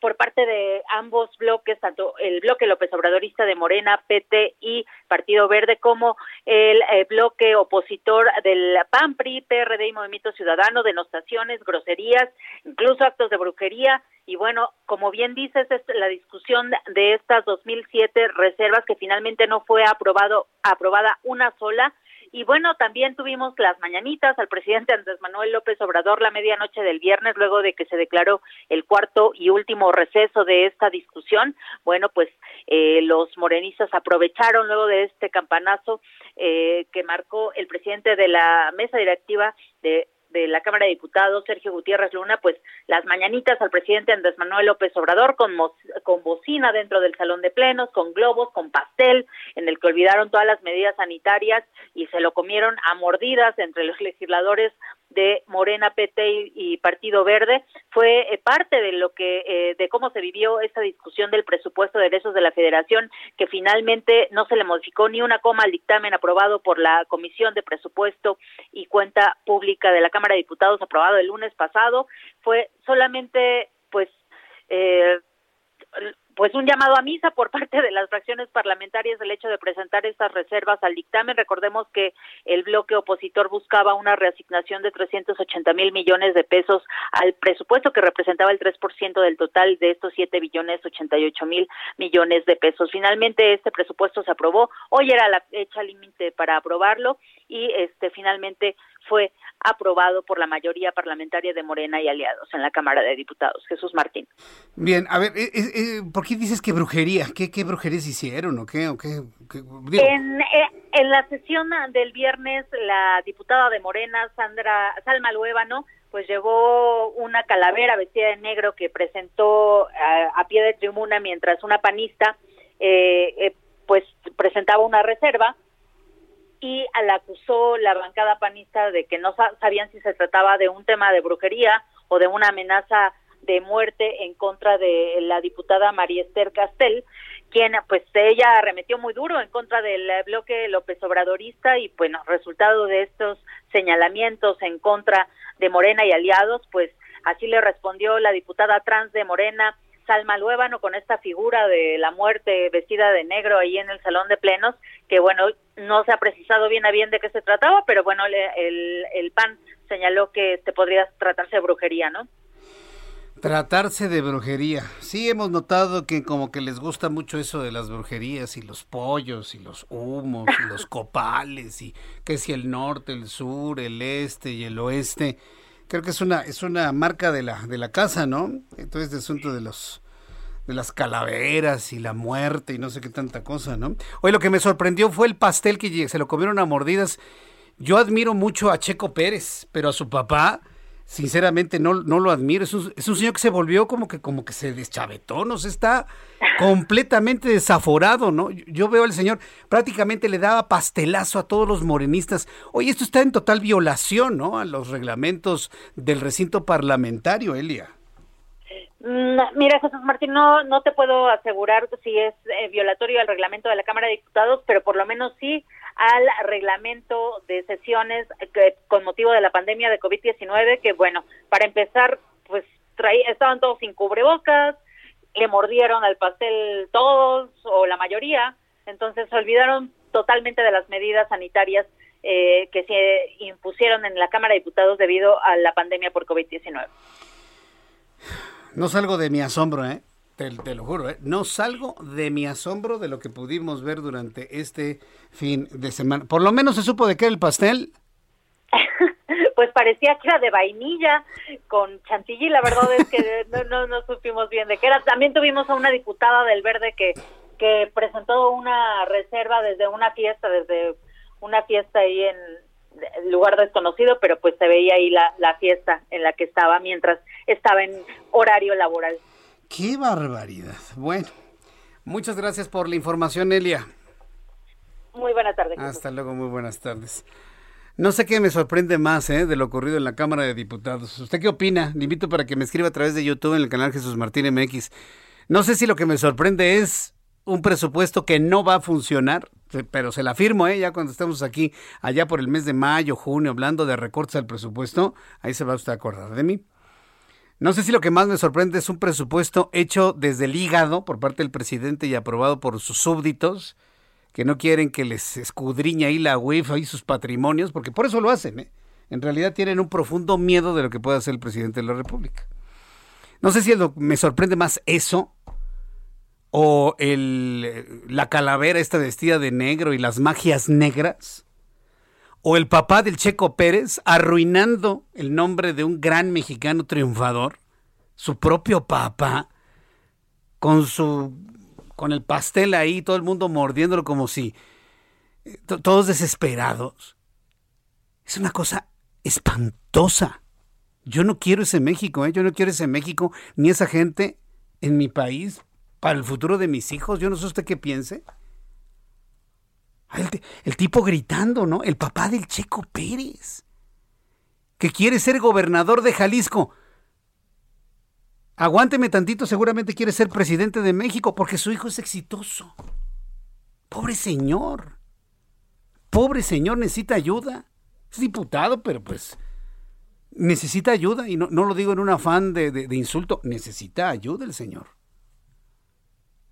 por parte de ambos bloques, tanto el bloque López Obradorista de Morena, PT y Partido Verde, como el eh, bloque opositor del PAN, PRI, PRD y Movimiento Ciudadano, denostaciones, groserías, incluso actos de brujería. Y bueno, como bien dices, es la discusión de estas 2007 reservas que finalmente no fue aprobado, aprobada una sola, y bueno, también tuvimos las mañanitas al presidente Andrés Manuel López Obrador la medianoche del viernes, luego de que se declaró el cuarto y último receso de esta discusión. Bueno, pues eh, los morenistas aprovecharon luego de este campanazo eh, que marcó el presidente de la mesa directiva de de la Cámara de Diputados, Sergio Gutiérrez Luna, pues las mañanitas al presidente Andrés Manuel López Obrador con, con bocina dentro del salón de plenos, con globos, con pastel, en el que olvidaron todas las medidas sanitarias y se lo comieron a mordidas entre los legisladores de Morena, PT y, Partido Verde fue eh, parte de lo que eh, de cómo se vivió esta discusión del presupuesto de derechos de la Federación que finalmente no se le modificó ni una coma al dictamen aprobado por la Comisión de Presupuesto y Cuenta Pública de la Cámara de Diputados aprobado el lunes pasado. Fue solamente pues eh, pues un llamado a misa por parte de las fracciones parlamentarias del hecho de presentar estas reservas al dictamen. Recordemos que el bloque opositor buscaba una reasignación de 380 mil millones de pesos al presupuesto que representaba el 3% del total de estos 7 billones 88 mil millones de pesos. Finalmente este presupuesto se aprobó. Hoy era la fecha límite para aprobarlo y este finalmente fue aprobado por la mayoría parlamentaria de Morena y aliados en la Cámara de Diputados. Jesús Martín. Bien, a ver, eh, eh, eh, ¿por qué dices que brujería? ¿Qué, qué brujerías hicieron o qué? O qué, En, en, la sesión del viernes, la diputada de Morena, Sandra Salma Luébano, pues llevó una calavera vestida de negro que presentó a, pie de tribuna mientras una panista pues presentaba una reserva y la acusó la bancada panista de que no sabían si se trataba de un tema de brujería o de una amenaza de muerte en contra de la diputada María Esther Castel, quien pues ella arremetió muy duro en contra del bloque López Obradorista y bueno, resultado de estos señalamientos en contra de Morena y aliados, pues así le respondió la diputada trans de Morena, Salma Luébano con esta figura de la muerte vestida de negro ahí en el salón de plenos, que bueno, no se ha precisado bien a bien de qué se trataba, pero bueno, el, el PAN señaló que te podría tratarse de brujería, ¿no? Tratarse de brujería. Sí, hemos notado que como que les gusta mucho eso de las brujerías y los pollos y los humos y los copales y que si el norte, el sur, el este y el oeste. Creo que es una es una marca de la de la casa, ¿no? Entonces, este asunto de los de las calaveras y la muerte y no sé qué tanta cosa, ¿no? Hoy lo que me sorprendió fue el pastel que se lo comieron a mordidas. Yo admiro mucho a Checo Pérez, pero a su papá sinceramente no, no lo admiro. Es un, es un, señor que se volvió como que, como que se deschavetó, no se está completamente desaforado, ¿no? Yo veo al señor, prácticamente le daba pastelazo a todos los morenistas. Oye, esto está en total violación, ¿no? A los reglamentos del recinto parlamentario, Elia. Mm, mira, Jesús Martín, no, no te puedo asegurar si es eh, violatorio al reglamento de la Cámara de Diputados, pero por lo menos sí al reglamento de sesiones que, con motivo de la pandemia de COVID-19, que bueno, para empezar, pues estaban todos sin cubrebocas, le mordieron al pastel todos o la mayoría, entonces se olvidaron totalmente de las medidas sanitarias eh, que se impusieron en la Cámara de Diputados debido a la pandemia por COVID-19. No salgo de mi asombro, ¿eh? Te, lo juro, ¿eh? no salgo de mi asombro de lo que pudimos ver durante este fin de semana. Por lo menos se supo de qué era el pastel. pues parecía que era de vainilla con chantilly, la verdad es que no, no, supimos bien de qué era. También tuvimos a una diputada del Verde que, que presentó una reserva desde una fiesta, desde una fiesta ahí en lugar desconocido, pero pues se veía ahí la, la fiesta en la que estaba mientras estaba en horario laboral. Qué barbaridad. Bueno, muchas gracias por la información, Elia. Muy buenas tardes. Hasta luego, muy buenas tardes. No sé qué me sorprende más ¿eh? de lo ocurrido en la Cámara de Diputados. ¿Usted qué opina? Le invito para que me escriba a través de YouTube en el canal Jesús Martín MX. No sé si lo que me sorprende es un presupuesto que no va a funcionar, pero se la afirmo, ¿eh? ya cuando estemos aquí, allá por el mes de mayo, junio, hablando de recortes al presupuesto, ahí se va usted a acordar de mí. No sé si lo que más me sorprende es un presupuesto hecho desde el hígado por parte del presidente y aprobado por sus súbditos, que no quieren que les escudriñe ahí la UEFA y sus patrimonios, porque por eso lo hacen. ¿eh? En realidad tienen un profundo miedo de lo que pueda hacer el presidente de la República. No sé si me sorprende más eso o el, la calavera esta vestida de negro y las magias negras o el papá del Checo Pérez arruinando el nombre de un gran mexicano triunfador, su propio papá, con su con el pastel ahí, todo el mundo mordiéndolo como si eh, todos desesperados. Es una cosa espantosa. Yo no quiero ese México, ¿eh? yo no quiero ese México ni esa gente en mi país para el futuro de mis hijos. Yo no sé usted qué piense. El, tipo gritando, ¿no? El papá del Checo Pérez, que quiere ser gobernador de Jalisco. Aguánteme tantito, seguramente quiere ser presidente de México porque su hijo es exitoso. Pobre señor. Pobre señor, necesita ayuda. Es diputado, pero pues necesita ayuda. Y no, lo digo en un afán de insulto. Necesita ayuda el señor.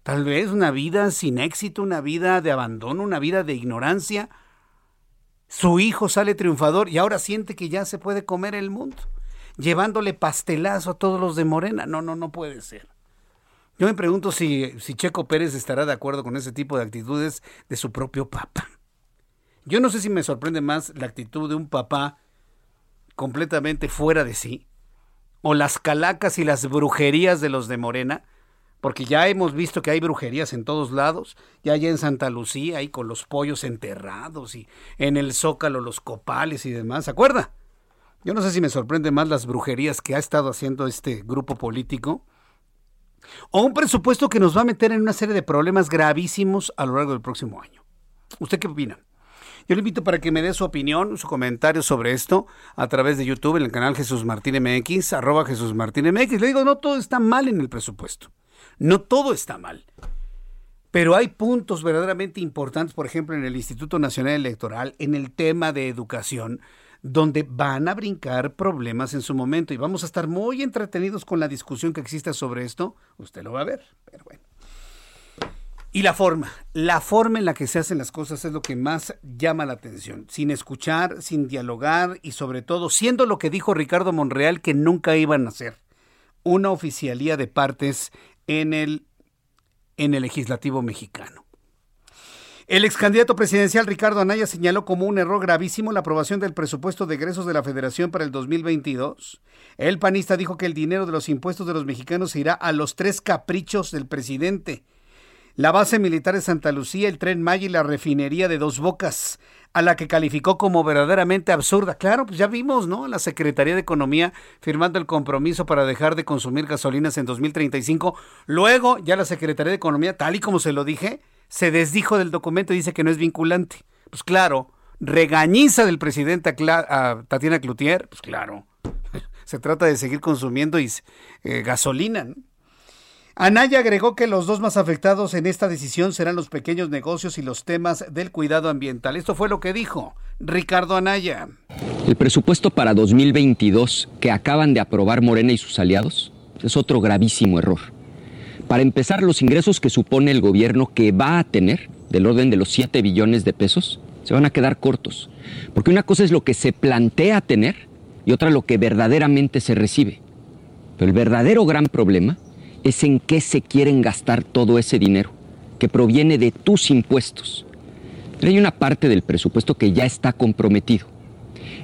Tal vez una vida sin éxito, una vida de abandono, una vida de ignorancia. Su hijo sale triunfador y ahora siente que ya se puede comer el mundo, llevándole pastelazo a todos los de Morena. No, no, no puede ser. Yo me pregunto si, si Checo Pérez estará de acuerdo con ese tipo de actitudes de su propio papá. Yo no sé si me sorprende más la actitud de un papá completamente fuera de sí, o las calacas y las brujerías de los de Morena, porque ya hemos visto que hay brujerías en todos lados, ya allá en Santa Lucía, ahí con los pollos enterrados y en el Zócalo los copales y demás, ¿se acuerda? Yo no sé si me sorprende más las brujerías que ha estado haciendo este grupo político o un presupuesto que nos va a meter en una serie de problemas gravísimos a lo largo del próximo año. ¿Usted qué opina? Yo le invito para que me dé su opinión, su comentario sobre esto a través de YouTube en el canal Jesús Martín MX, arroba Jesús Martín MX. Le digo, no todo está mal en el presupuesto. No todo está mal. Pero hay puntos verdaderamente importantes, por ejemplo, en el Instituto Nacional Electoral, en el tema de educación, donde van a brincar problemas en su momento y vamos a estar muy entretenidos con la discusión que exista sobre esto. Usted lo va a ver, pero bueno. Y la forma, la forma en la que se hacen las cosas es lo que más llama la atención, sin escuchar, sin dialogar y sobre todo siendo lo que dijo Ricardo Monreal que nunca iban a hacer una oficialía de partes en el, en el legislativo mexicano. El ex candidato presidencial Ricardo Anaya señaló como un error gravísimo la aprobación del presupuesto de egresos de la Federación para el 2022. El panista dijo que el dinero de los impuestos de los mexicanos irá a los tres caprichos del presidente. La base militar de Santa Lucía, el tren Maya y la refinería de Dos Bocas, a la que calificó como verdaderamente absurda. Claro, pues ya vimos, ¿no? La Secretaría de Economía firmando el compromiso para dejar de consumir gasolinas en 2035. Luego, ya la Secretaría de Economía, tal y como se lo dije, se desdijo del documento y dice que no es vinculante. Pues claro, regañiza del presidente a, Tatiana Cloutier, pues claro, se trata de seguir consumiendo eh, gasolina. Anaya agregó que los dos más afectados en esta decisión serán los pequeños negocios y los temas del cuidado ambiental. Esto fue lo que dijo Ricardo Anaya. El presupuesto para 2022 que acaban de aprobar Morena y sus aliados es otro gravísimo error para empezar, los ingresos que supone el gobierno que va a tener, del orden de los 7 billones de pesos, se van a quedar cortos. Porque una cosa es lo que se plantea tener y otra lo que verdaderamente se recibe. Pero el verdadero gran problema es en qué se quieren gastar todo ese dinero, que proviene de tus impuestos. Hay una parte del presupuesto que ya está comprometido.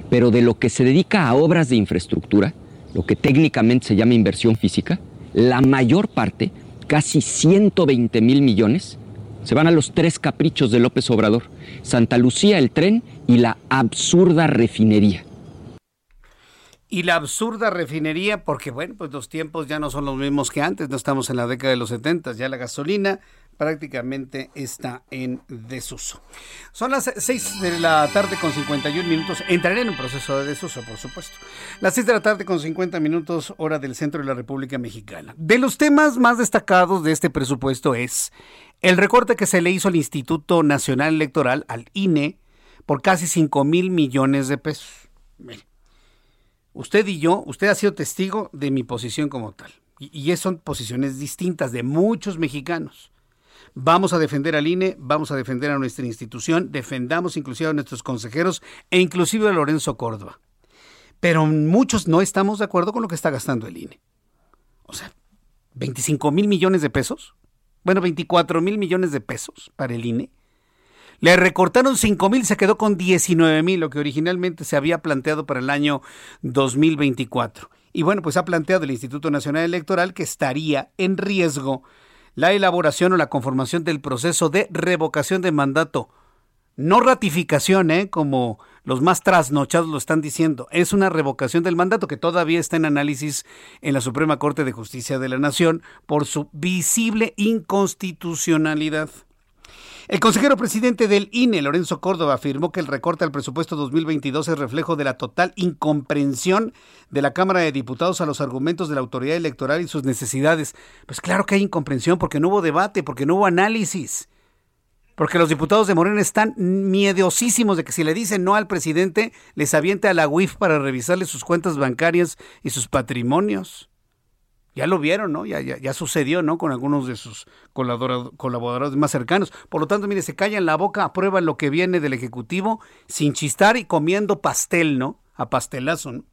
Pero de lo que se dedica a obras de infraestructura, lo que técnicamente se llama inversión física, la mayor parte casi 120 mil millones se van a los tres caprichos de López Obrador, Santa Lucía, el tren y la absurda refinería. Y la absurda refinería, porque bueno, pues los tiempos ya no son los mismos que antes, no estamos en la década de los 70, ya la gasolina prácticamente está en desuso. Son las 6 de la tarde con 51 minutos. Entraré en un proceso de desuso, por supuesto. Las 6 de la tarde con 50 minutos, hora del centro de la República Mexicana. De los temas más destacados de este presupuesto es el recorte que se le hizo al Instituto Nacional Electoral, al INE, por casi 5 mil millones de pesos. Usted y yo, usted ha sido testigo de mi posición como tal. Y, y son posiciones distintas de muchos mexicanos. Vamos a defender al INE, vamos a defender a nuestra institución, defendamos inclusive a nuestros consejeros e inclusive a Lorenzo Córdoba. Pero muchos no estamos de acuerdo con lo que está gastando el INE. O sea, 25 mil millones de pesos. Bueno, 24 mil millones de pesos para el INE. Le recortaron 5 mil, se quedó con 19 mil, lo que originalmente se había planteado para el año 2024. Y bueno, pues ha planteado el Instituto Nacional Electoral que estaría en riesgo la elaboración o la conformación del proceso de revocación de mandato. No ratificación, ¿eh? como los más trasnochados lo están diciendo. Es una revocación del mandato que todavía está en análisis en la Suprema Corte de Justicia de la Nación por su visible inconstitucionalidad. El consejero presidente del INE, Lorenzo Córdoba, afirmó que el recorte al presupuesto 2022 es reflejo de la total incomprensión de la Cámara de Diputados a los argumentos de la autoridad electoral y sus necesidades. Pues claro que hay incomprensión porque no hubo debate, porque no hubo análisis. Porque los diputados de Morena están miedosísimos de que si le dicen no al presidente, les aviente a la UIF para revisarle sus cuentas bancarias y sus patrimonios. Ya lo vieron, ¿no? Ya, ya, sucedió, ¿no? Con algunos de sus colaboradores más cercanos. Por lo tanto, mire, se callan la boca, aprueban lo que viene del Ejecutivo sin chistar y comiendo pastel, ¿no? A pastelazo, ¿no?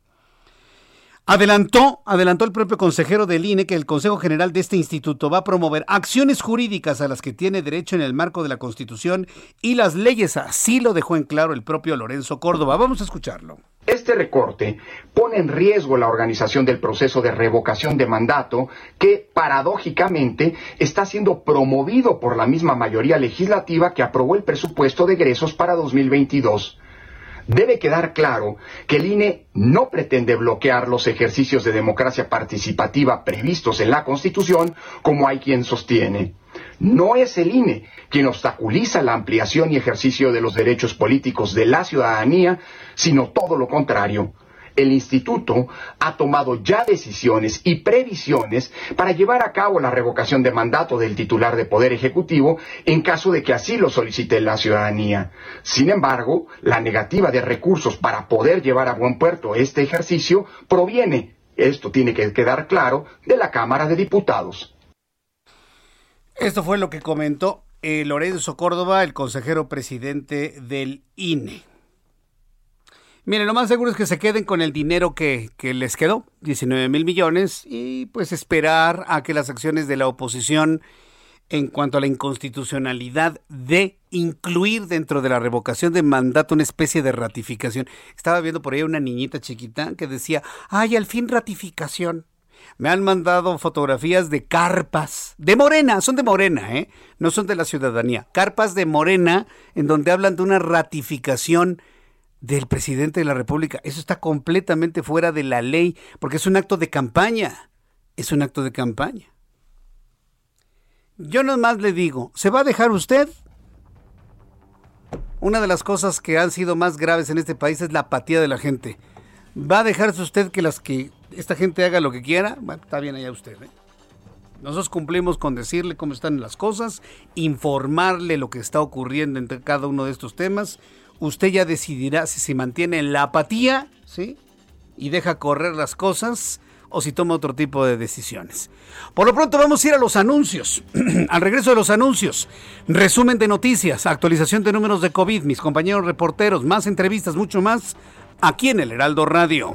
Adelantó, adelantó el propio consejero del INE que el Consejo General de este instituto va a promover acciones jurídicas a las que tiene derecho en el marco de la Constitución y las leyes. Así lo dejó en claro el propio Lorenzo Córdoba. Vamos a escucharlo. Este recorte pone en riesgo la organización del proceso de revocación de mandato que, paradójicamente, está siendo promovido por la misma mayoría legislativa que aprobó el presupuesto de egresos para 2022 debe quedar claro que el INE no pretende bloquear los ejercicios de democracia participativa previstos en la Constitución, como hay quien sostiene. No es el INE quien obstaculiza la ampliación y ejercicio de los derechos políticos de la ciudadanía, sino todo lo contrario el instituto ha tomado ya decisiones y previsiones para llevar a cabo la revocación de mandato del titular de Poder Ejecutivo en caso de que así lo solicite la ciudadanía. Sin embargo, la negativa de recursos para poder llevar a buen puerto este ejercicio proviene, esto tiene que quedar claro, de la Cámara de Diputados. Esto fue lo que comentó Lorenzo Córdoba, el consejero presidente del INE. Miren, lo más seguro es que se queden con el dinero que, que, les quedó, 19 mil millones, y pues esperar a que las acciones de la oposición en cuanto a la inconstitucionalidad de incluir dentro de la revocación de mandato una especie de ratificación. Estaba viendo por ahí una niñita chiquita que decía, ay, al fin ratificación. Me han mandado fotografías de carpas, de Morena, son de Morena, ¿eh? No son de la ciudadanía. Carpas de Morena, en donde hablan de una ratificación del presidente de la República. Eso está completamente fuera de la ley, porque es un acto de campaña. Es un acto de campaña. Yo nomás le digo, ¿se va a dejar usted? Una de las cosas que han sido más graves en este país es la apatía de la gente. ¿Va a dejarse usted que las que esta gente haga lo que quiera? Está bien allá usted. ¿eh? Nosotros cumplimos con decirle cómo están las cosas, informarle lo que está ocurriendo entre cada uno de estos temas. Usted ya decidirá si se mantiene en la apatía, ¿sí? Y deja correr las cosas o si toma otro tipo de decisiones. Por lo pronto vamos a ir a los anuncios. Al regreso de los anuncios, resumen de noticias, actualización de números de COVID, mis compañeros reporteros, más entrevistas, mucho más, aquí en el Heraldo Radio.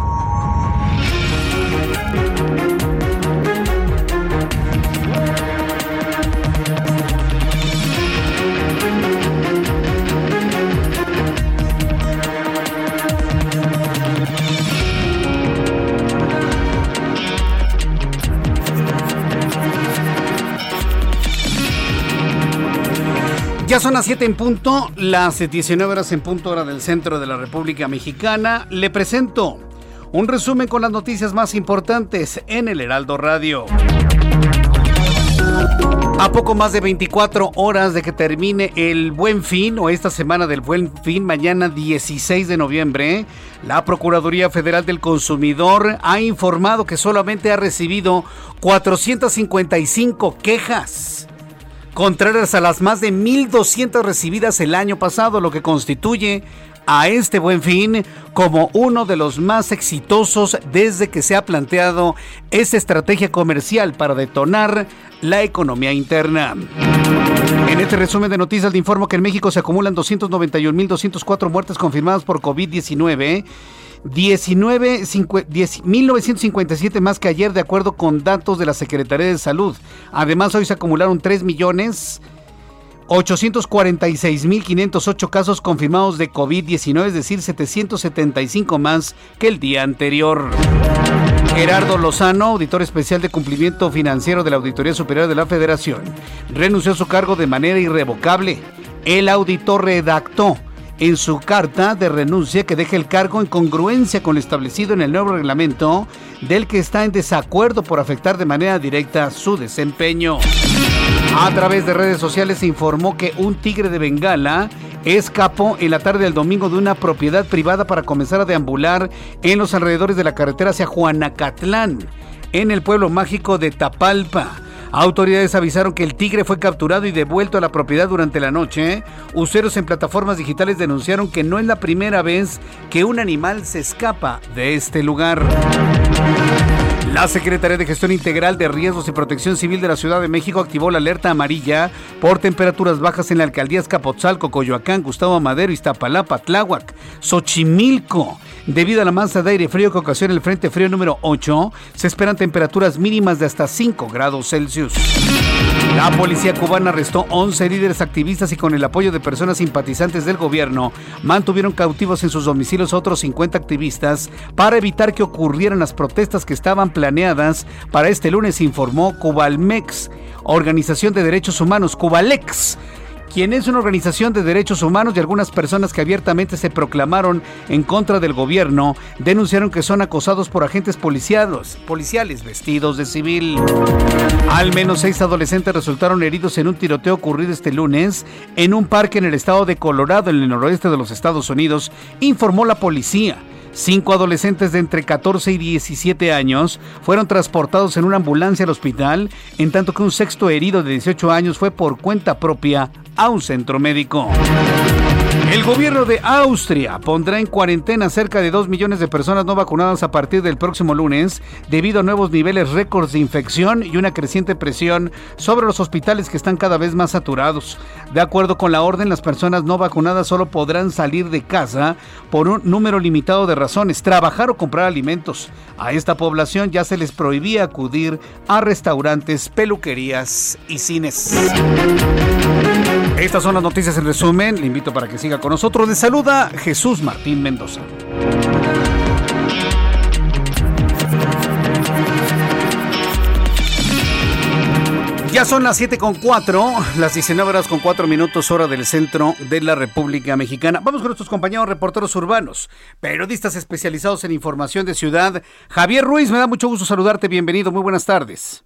Ya son las 7 en punto, las 19 horas en punto hora del centro de la República Mexicana. Le presento un resumen con las noticias más importantes en el Heraldo Radio. A poco más de 24 horas de que termine el buen fin o esta semana del buen fin, mañana 16 de noviembre, la Procuraduría Federal del Consumidor ha informado que solamente ha recibido 455 quejas contrarias a las más de 1.200 recibidas el año pasado, lo que constituye a este buen fin como uno de los más exitosos desde que se ha planteado esta estrategia comercial para detonar la economía interna. En este resumen de noticias le informo que en México se acumulan 291.204 muertes confirmadas por COVID-19 19, 1957 más que ayer, de acuerdo con datos de la Secretaría de Salud. Además, hoy se acumularon 3 millones. 846.508 casos confirmados de COVID-19, es decir, 775 más que el día anterior. Gerardo Lozano, auditor especial de cumplimiento financiero de la Auditoría Superior de la Federación, renunció a su cargo de manera irrevocable. El auditor redactó en su carta de renuncia que deje el cargo en congruencia con lo establecido en el nuevo reglamento del que está en desacuerdo por afectar de manera directa su desempeño. A través de redes sociales se informó que un tigre de Bengala escapó en la tarde del domingo de una propiedad privada para comenzar a deambular en los alrededores de la carretera hacia Juanacatlán, en el pueblo mágico de Tapalpa. Autoridades avisaron que el tigre fue capturado y devuelto a la propiedad durante la noche. Usuarios en plataformas digitales denunciaron que no es la primera vez que un animal se escapa de este lugar. La Secretaría de Gestión Integral de Riesgos y Protección Civil de la Ciudad de México activó la alerta amarilla por temperaturas bajas en la alcaldías Capotzalco, Coyoacán, Gustavo Madero, Iztapalapa, Tláhuac, Xochimilco. Debido a la masa de aire frío que ocasiona el Frente Frío número 8, se esperan temperaturas mínimas de hasta 5 grados Celsius. La policía cubana arrestó 11 líderes activistas y con el apoyo de personas simpatizantes del gobierno mantuvieron cautivos en sus domicilios otros 50 activistas para evitar que ocurrieran las protestas que estaban planeadas para este lunes, informó Cubalmex, Organización de Derechos Humanos Cubalex quien es una organización de derechos humanos y algunas personas que abiertamente se proclamaron en contra del gobierno, denunciaron que son acosados por agentes policiales, policiales vestidos de civil. Al menos seis adolescentes resultaron heridos en un tiroteo ocurrido este lunes en un parque en el estado de Colorado, en el noroeste de los Estados Unidos, informó la policía. Cinco adolescentes de entre 14 y 17 años fueron transportados en una ambulancia al hospital, en tanto que un sexto herido de 18 años fue por cuenta propia a un centro médico. El gobierno de Austria pondrá en cuarentena cerca de 2 millones de personas no vacunadas a partir del próximo lunes debido a nuevos niveles récords de infección y una creciente presión sobre los hospitales que están cada vez más saturados. De acuerdo con la orden, las personas no vacunadas solo podrán salir de casa por un número limitado de razones, trabajar o comprar alimentos. A esta población ya se les prohibía acudir a restaurantes, peluquerías y cines. Estas son las noticias en resumen. Le invito para que siga con nosotros. Le saluda Jesús Martín Mendoza. Ya son las 7 con 4, las 19 horas con 4 minutos hora del centro de la República Mexicana. Vamos con nuestros compañeros reporteros urbanos, periodistas especializados en información de ciudad. Javier Ruiz, me da mucho gusto saludarte, bienvenido, muy buenas tardes.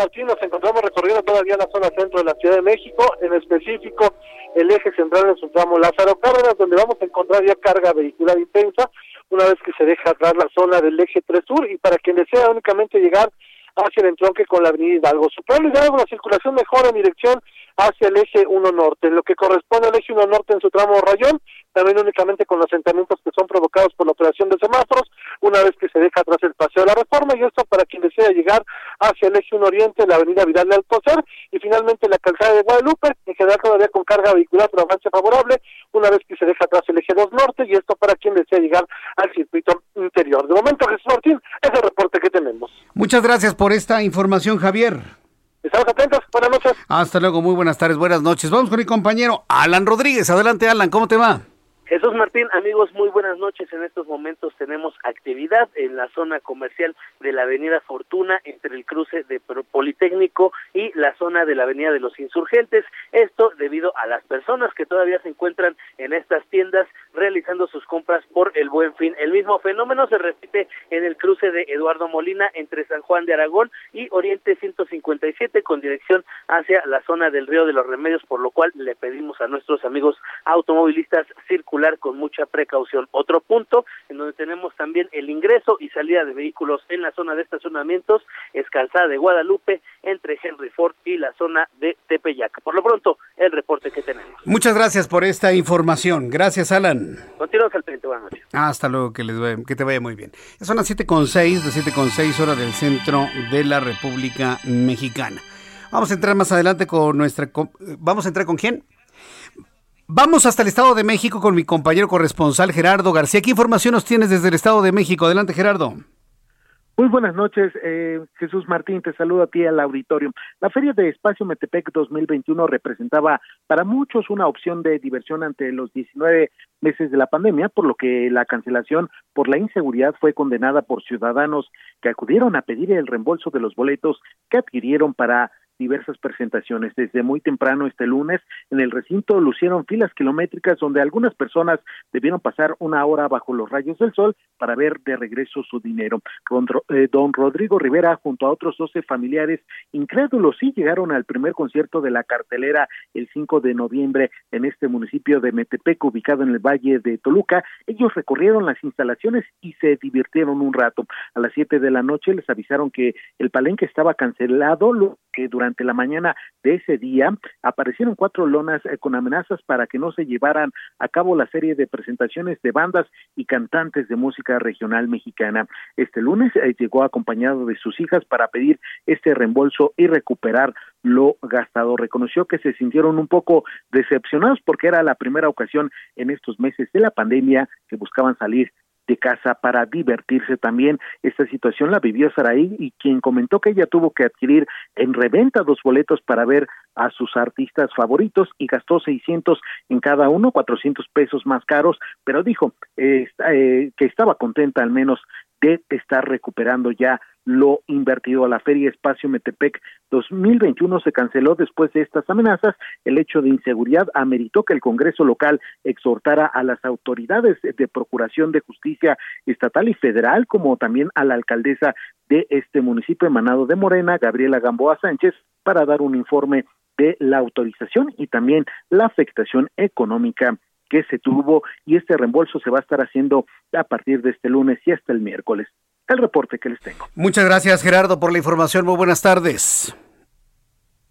Martín, nos encontramos recorriendo todavía la zona centro de la Ciudad de México, en específico el eje central en su tramo Lázaro Cárdenas, donde vamos a encontrar ya carga vehicular intensa, una vez que se deja atrás la zona del eje 3 Sur, y para quien desea únicamente llegar hacia el entronque con la avenida Hidalgo. Su probabilidad la circulación mejora en dirección hacia el eje 1 norte. Lo que corresponde al eje 1 norte en su tramo Rayón, también únicamente con los asentamientos que son provocados por la operación de semáforos, una vez que se deja atrás el paseo de la reforma, y esto para quien desea llegar hacia el eje 1 oriente, la avenida Vidal de Alcocer, y finalmente la calzada de Guadalupe, en general todavía con carga vehicular, pero avance favorable, una vez que se deja atrás el eje 2 norte, y esto para quien desea llegar al circuito interior. De momento, Jesús Martín, es el reporte que tenemos. Muchas gracias por esta información, Javier. Estamos atentos. Buenas noches. Hasta luego, muy buenas tardes, buenas noches. Vamos con mi compañero Alan Rodríguez. Adelante, Alan, ¿cómo te va? Jesús Martín, amigos, muy buenas noches. En estos momentos tenemos actividad en la zona comercial de la Avenida Fortuna entre el cruce de Politécnico y la zona de la Avenida de los Insurgentes. Esto debido a las personas que todavía se encuentran en estas tiendas realizando sus compras por el Buen Fin. El mismo fenómeno se repite en el cruce de Eduardo Molina entre San Juan de Aragón y Oriente 157 con dirección hacia la zona del Río de los Remedios, por lo cual le pedimos a nuestros amigos automovilistas circular con mucha precaución. Otro punto en donde tenemos también el ingreso y salida de vehículos en la zona de estacionamientos es Calzada de Guadalupe entre Henry Ford y la zona de Tepeyac. Por lo pronto, el reporte que tenemos. Muchas gracias por esta información. Gracias, Alan. Continuamos al frente. Buenas noches. Hasta luego, que, les vaya, que te vaya muy bien. Son las 7.6, de 7.6 horas del centro de la República Mexicana. Vamos a entrar más adelante con nuestra... ¿Vamos a entrar con quién? Vamos hasta el Estado de México con mi compañero corresponsal Gerardo García. ¿Qué información nos tienes desde el Estado de México? Adelante, Gerardo. Muy buenas noches, eh, Jesús Martín, te saludo a ti al auditorio. La Feria de Espacio Metepec 2021 representaba para muchos una opción de diversión ante los 19 meses de la pandemia, por lo que la cancelación por la inseguridad fue condenada por ciudadanos que acudieron a pedir el reembolso de los boletos que adquirieron para diversas presentaciones. Desde muy temprano este lunes, en el recinto lucieron filas kilométricas donde algunas personas debieron pasar una hora bajo los rayos del sol para ver de regreso su dinero. Eh, don Rodrigo Rivera, junto a otros 12 familiares incrédulos, sí llegaron al primer concierto de la cartelera el 5 de noviembre en este municipio de Metepec, ubicado en el Valle de Toluca. Ellos recorrieron las instalaciones y se divirtieron un rato. A las 7 de la noche les avisaron que el palenque estaba cancelado, lo que durante durante la mañana de ese día aparecieron cuatro lonas eh, con amenazas para que no se llevaran a cabo la serie de presentaciones de bandas y cantantes de música regional mexicana. Este lunes eh, llegó acompañado de sus hijas para pedir este reembolso y recuperar lo gastado. Reconoció que se sintieron un poco decepcionados porque era la primera ocasión en estos meses de la pandemia que buscaban salir de casa para divertirse también. Esta situación la vivió Saraí y quien comentó que ella tuvo que adquirir en reventa dos boletos para ver a sus artistas favoritos y gastó 600 en cada uno, 400 pesos más caros, pero dijo eh, eh, que estaba contenta al menos de estar recuperando ya lo invertido. La Feria Espacio Metepec 2021 se canceló después de estas amenazas. El hecho de inseguridad ameritó que el Congreso local exhortara a las autoridades de Procuración de Justicia estatal y federal, como también a la alcaldesa de este municipio emanado de Morena, Gabriela Gamboa Sánchez, para dar un informe de la autorización y también la afectación económica que se tuvo y este reembolso se va a estar haciendo a partir de este lunes y hasta el miércoles. El reporte que les tengo. Muchas gracias Gerardo por la información. Muy buenas tardes.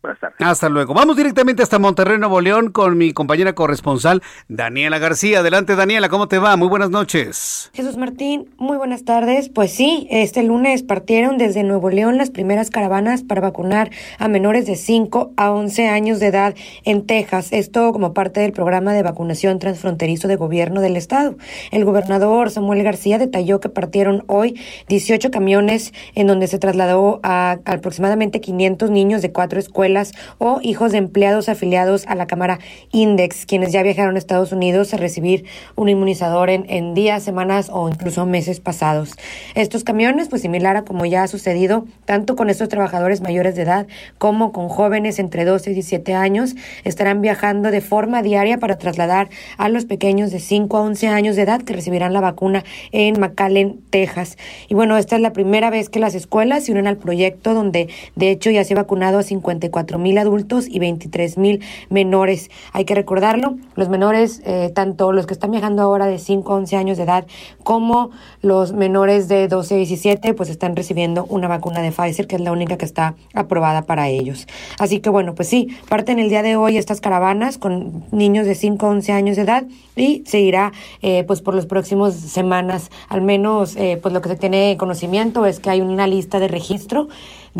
Buenas tardes. Hasta luego. Vamos directamente hasta Monterrey, Nuevo León, con mi compañera corresponsal, Daniela García. Adelante, Daniela, ¿cómo te va? Muy buenas noches. Jesús Martín, muy buenas tardes. Pues sí, este lunes partieron desde Nuevo León las primeras caravanas para vacunar a menores de 5 a 11 años de edad en Texas. Esto como parte del programa de vacunación transfronterizo de gobierno del estado. El gobernador Samuel García detalló que partieron hoy 18 camiones en donde se trasladó a aproximadamente 500 niños de cuatro escuelas o hijos de empleados afiliados a la Cámara Index, quienes ya viajaron a Estados Unidos a recibir un inmunizador en, días, semanas o incluso meses pasados. Estos camiones, pues similar a como ya ha sucedido tanto con estos trabajadores mayores de edad como con jóvenes entre 12 y 17 años, estarán viajando de forma diaria para trasladar a los pequeños de 5 a 11 años de edad que recibirán la vacuna en McAllen, Texas. Y bueno, esta es la primera vez que las escuelas se unen al proyecto donde de hecho ya se ha vacunado a 54 mil adultos y 23 mil menores. Hay que recordarlo, los menores, eh, tanto los que están viajando ahora de 5 a 11 años de edad como los menores de 12 a 17, pues están recibiendo una vacuna de Pfizer, que es la única que está aprobada para ellos. Así que bueno, pues sí, parten el día de hoy estas caravanas con niños de 5 a 11 años de edad y seguirá eh, pues por las próximas semanas, al menos eh, pues lo que se tiene conocimiento es que hay una lista de registro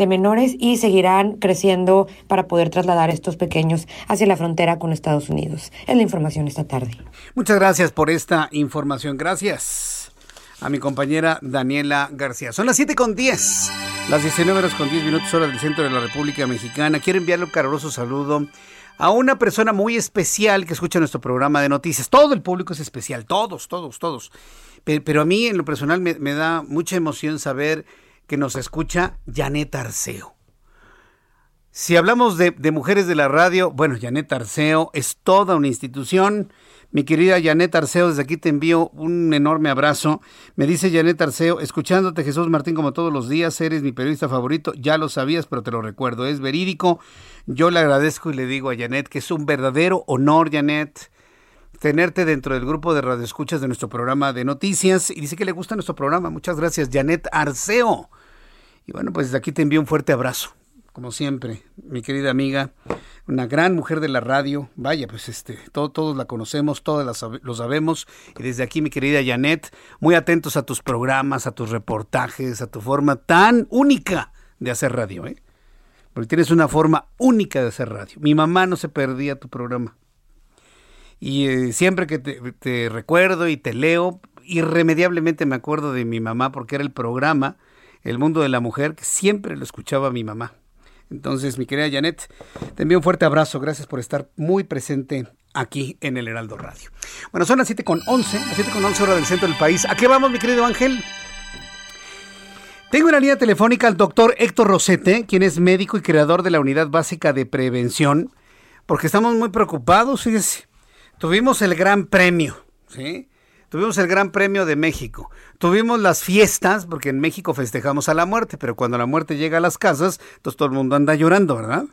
de menores y seguirán creciendo para poder trasladar estos pequeños hacia la frontera con Estados Unidos. Es la información esta tarde. Muchas gracias por esta información. Gracias a mi compañera Daniela García. Son las 7 con 10, las 19 horas con 10 minutos hora del centro de la República Mexicana. Quiero enviarle un caluroso saludo a una persona muy especial que escucha nuestro programa de noticias. Todo el público es especial, todos, todos, todos. Pero, a mí en lo personal me, me da mucha emoción saber que nos escucha Janet Arceo. Si hablamos de, mujeres de la radio, bueno, Janet Arceo es toda una institución. Mi querida Janet Arceo, desde aquí te envío un enorme abrazo. Me dice Janet Arceo, escuchándote Jesús Martín como todos los días, eres mi periodista favorito, ya lo sabías, pero te lo recuerdo, es verídico. Yo le agradezco y le digo a Janet que es un verdadero honor, Janet, tenerte dentro del grupo de radioescuchas de nuestro programa de noticias. Y dice que le gusta nuestro programa. Muchas gracias, Janet Arceo. Y bueno, pues desde aquí te envío un fuerte abrazo, como siempre, mi querida amiga, una gran mujer de la radio. Vaya, pues este, todos la conocemos, todos lo sabemos. Y desde aquí, mi querida Janet, muy atentos a tus programas, a tus reportajes, a tu forma tan única de hacer radio, ¿eh? Porque tienes una forma única de hacer radio. Mi mamá no se perdía tu programa. Y eh, siempre que te recuerdo y te leo, irremediablemente me acuerdo de mi mamá porque era el programa el mundo de la mujer, que siempre lo escuchaba mi mamá. Entonces, mi querida Janet, te envío un fuerte abrazo. Gracias por estar muy presente aquí en el Heraldo Radio. Bueno, son las 7 con 11, las 7 con 11 horas del centro del país. ¿A qué vamos, mi querido Ángel? Tengo en la línea telefónica al doctor Héctor Rosete, quien es médico y creador de la Unidad Básica de Prevención, porque estamos muy preocupados, fíjese. Tuvimos el gran premio, ¿sí? Tuvimos el Gran Premio de México. Tuvimos las fiestas, porque en México festejamos a la muerte, pero cuando la muerte llega a las casas, entonces todo el mundo anda llorando, ¿verdad?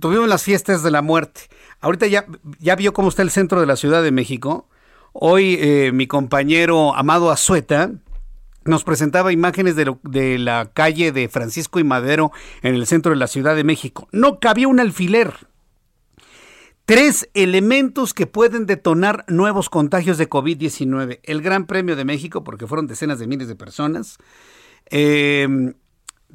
tuvimos las fiestas de la muerte. Ahorita ya, ya vio cómo está el centro de la Ciudad de México. Hoy eh, mi compañero Amado Azueta nos presentaba imágenes de, de la calle de Francisco y Madero en el centro de la Ciudad de México. No cabía un alfiler Tres elementos que pueden detonar nuevos contagios de COVID-19. El Gran Premio de México, porque fueron decenas de miles de personas. Em,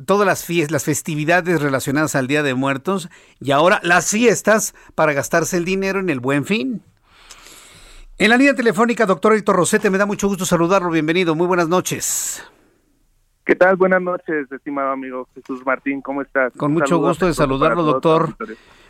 todas las, las festividades relacionadas al Día de Muertos. Y ahora las fiestas para gastarse el dinero en el buen fin. En la línea telefónica, doctor Héctor Rosete, me da mucho gusto saludarlo. Bienvenido. Muy buenas noches. ¿Qué tal? Buenas noches, estimado amigo Jesús Martín, ¿cómo estás? Con mucho gusto de saludarlo, doctor.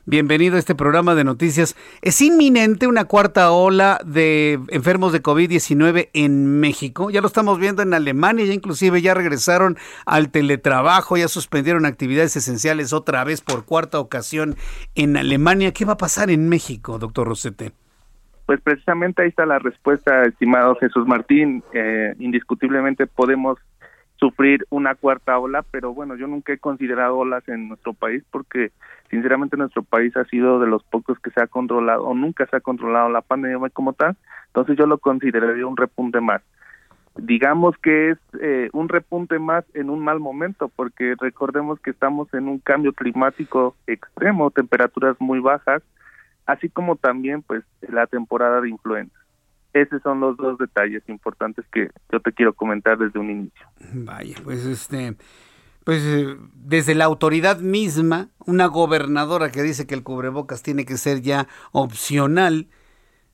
Bienvenido a este programa de noticias. ¿Es inminente una cuarta ola de enfermos de COVID-19 en México? Ya lo estamos viendo en Alemania, ya inclusive ya regresaron al teletrabajo, ya suspendieron actividades esenciales otra vez por cuarta ocasión en Alemania. ¿Qué va a pasar en México, doctor Rosete? Pues precisamente ahí está la respuesta, estimado Jesús Martín. Eh, indiscutiblemente podemos sufrir una cuarta ola, pero bueno, yo nunca he considerado olas en nuestro país porque sinceramente nuestro país ha sido de los pocos que se ha controlado o nunca se ha controlado la pandemia como tal, entonces yo lo consideraría un repunte más. Digamos que es eh, un repunte más en un mal momento porque recordemos que estamos en un cambio climático extremo, temperaturas muy bajas, así como también pues la temporada de influenza. Esos son los dos detalles importantes que yo te quiero comentar desde un inicio. Vaya, pues este, pues eh, desde la autoridad misma, una gobernadora que dice que el cubrebocas tiene que ser ya opcional.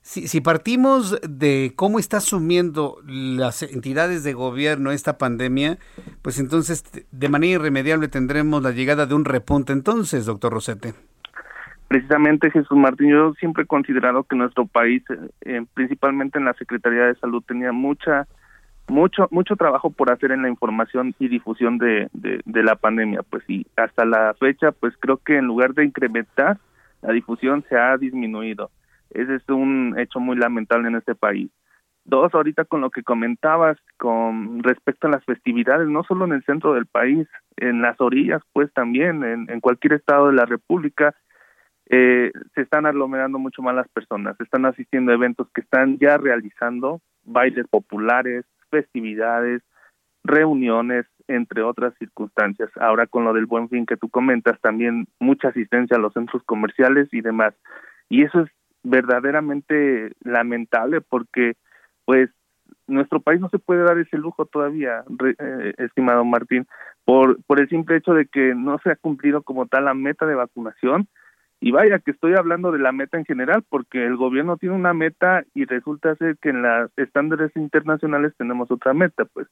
Si, si partimos de cómo está asumiendo las entidades de gobierno esta pandemia, pues entonces de manera irremediable tendremos la llegada de un repunte entonces, doctor Rosete precisamente Jesús Martín, yo siempre he considerado que nuestro país, eh, principalmente en la Secretaría de Salud, tenía mucha, mucho, mucho trabajo por hacer en la información y difusión de, la pandemia, pues y hasta la fecha, pues creo que en lugar de incrementar, la difusión se ha disminuido. Ese es un hecho muy lamentable en este país. Dos, ahorita con lo que comentabas con respecto a las festividades, no solo en el centro del país, en las orillas, pues también, en cualquier estado de la República, eh, se están aglomerando mucho más las personas, están asistiendo a eventos que están ya realizando, bailes populares, festividades, reuniones, entre otras circunstancias. Ahora con lo del buen fin que tú comentas, también mucha asistencia a los centros comerciales y demás. Y eso es verdaderamente lamentable porque pues nuestro país no se puede dar ese lujo todavía, eh, estimado Martín, por, por el simple hecho de que no se ha cumplido como tal la meta de vacunación y vaya que estoy hablando de la meta en general, porque el gobierno tiene una meta y resulta ser que en los estándares internacionales tenemos otra meta, pues.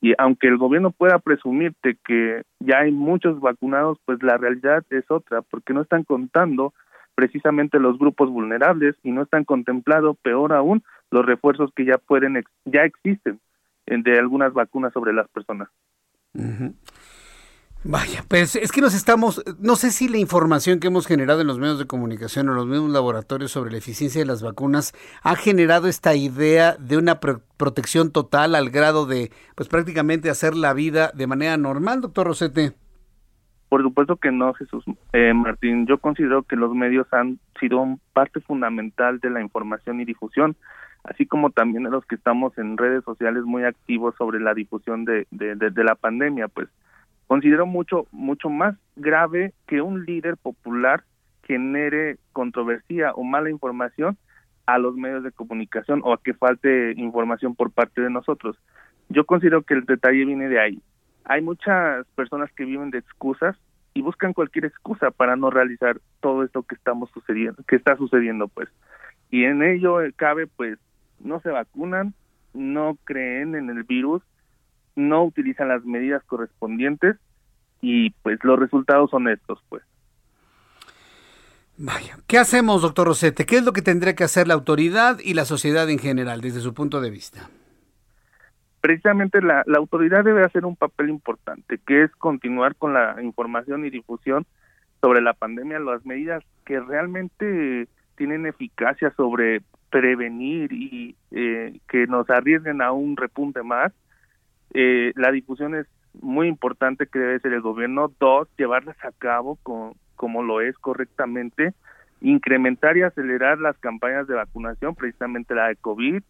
Y aunque el gobierno pueda presumirte que ya hay muchos vacunados, pues la realidad es otra, porque no están contando precisamente los grupos vulnerables y no están contemplados, peor aún, los refuerzos que ya pueden, ya existen de algunas vacunas sobre las personas. Vaya, pues es que nos estamos, no sé si la información que hemos generado en los medios de comunicación o los mismos laboratorios sobre la eficiencia de las vacunas ha generado esta idea de una protección total al grado de, pues prácticamente hacer la vida de manera normal, doctor Rosete. Por supuesto que no, Jesús eh, Martín. Yo considero que los medios han sido parte fundamental de la información y difusión, así como también de los que estamos en redes sociales muy activos sobre la difusión de, de, de la pandemia, pues considero mucho mucho más grave que un líder popular genere controversia o mala información a los medios de comunicación o a que falte información por parte de nosotros. Yo considero que el detalle viene de ahí. Hay muchas personas que viven de excusas y buscan cualquier excusa para no realizar todo esto que estamos sucediendo, que está sucediendo, pues. Y en ello cabe, pues, no se vacunan, no creen en el virus no utilizan las medidas correspondientes y pues los resultados son estos, pues. Vaya, ¿qué hacemos, doctor Rosete? ¿Qué es lo que tendría que hacer la autoridad y la sociedad en general desde su punto de vista? Precisamente la, la autoridad debe hacer un papel importante, que es continuar con la información y difusión sobre la pandemia, las medidas que realmente tienen eficacia sobre prevenir y eh, que nos arriesguen a un repunte más eh, la difusión es muy importante que debe ser el gobierno. Dos, llevarlas a cabo como lo es correctamente. Incrementar y acelerar las campañas de vacunación, precisamente la de COVID,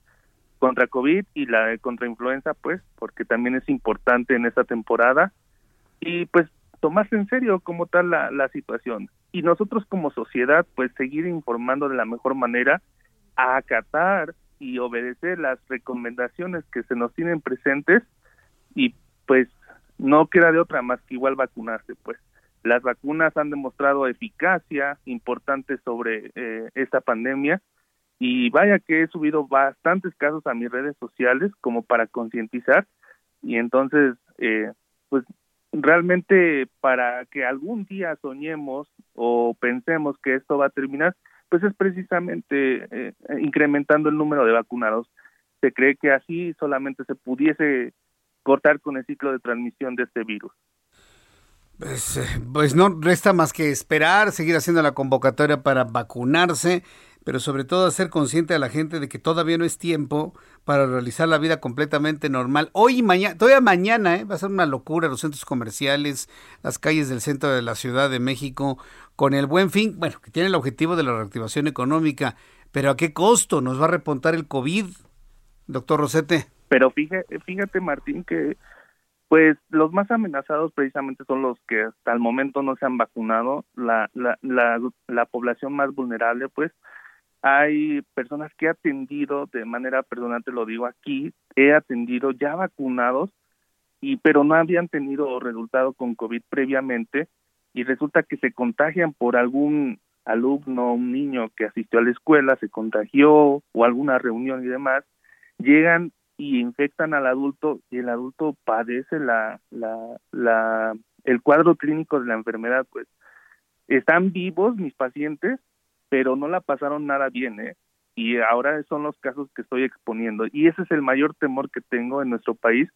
contra COVID y la de contra influenza, pues, porque también es importante en esta temporada. Y pues tomarse en serio como tal la, la situación. Y nosotros como sociedad, pues seguir informando de la mejor manera, acatar y obedecer las recomendaciones que se nos tienen presentes y pues no queda de otra más que igual vacunarse, pues. Las vacunas han demostrado eficacia importante sobre eh, esta pandemia y vaya que he subido bastantes casos a mis redes sociales como para concientizar y entonces eh, pues realmente para que algún día soñemos o pensemos que esto va a terminar, pues es precisamente eh, incrementando el número de vacunados. Se cree que así solamente se pudiese cortar con el ciclo de transmisión de este virus. Pues, eh, pues no resta más que esperar, seguir haciendo la convocatoria para vacunarse pero sobre todo hacer consciente a la gente de que todavía no es tiempo para realizar la vida completamente normal. Hoy y mañana, todavía mañana, ¿eh? va a ser una locura los centros comerciales, las calles del centro de la Ciudad de México, con el buen fin, bueno, que tiene el objetivo de la reactivación económica, pero ¿a qué costo nos va a repontar el COVID, doctor Rosete? Pero fíjate, fíjate Martín, que pues los más amenazados precisamente son los que hasta el momento no se han vacunado, la, la, la, la población más vulnerable, pues hay personas que he atendido de manera personal, te lo digo aquí, he atendido ya vacunados, y pero no habían tenido resultado con COVID previamente y resulta que se contagian por algún alumno, un niño que asistió a la escuela, se contagió o alguna reunión y demás, llegan y infectan al adulto y el adulto padece la, la, la, el cuadro clínico de la enfermedad, pues están vivos mis pacientes, pero no la pasaron nada bien, ¿eh? Y ahora son los casos que estoy exponiendo. Y ese es el mayor temor que tengo en nuestro país,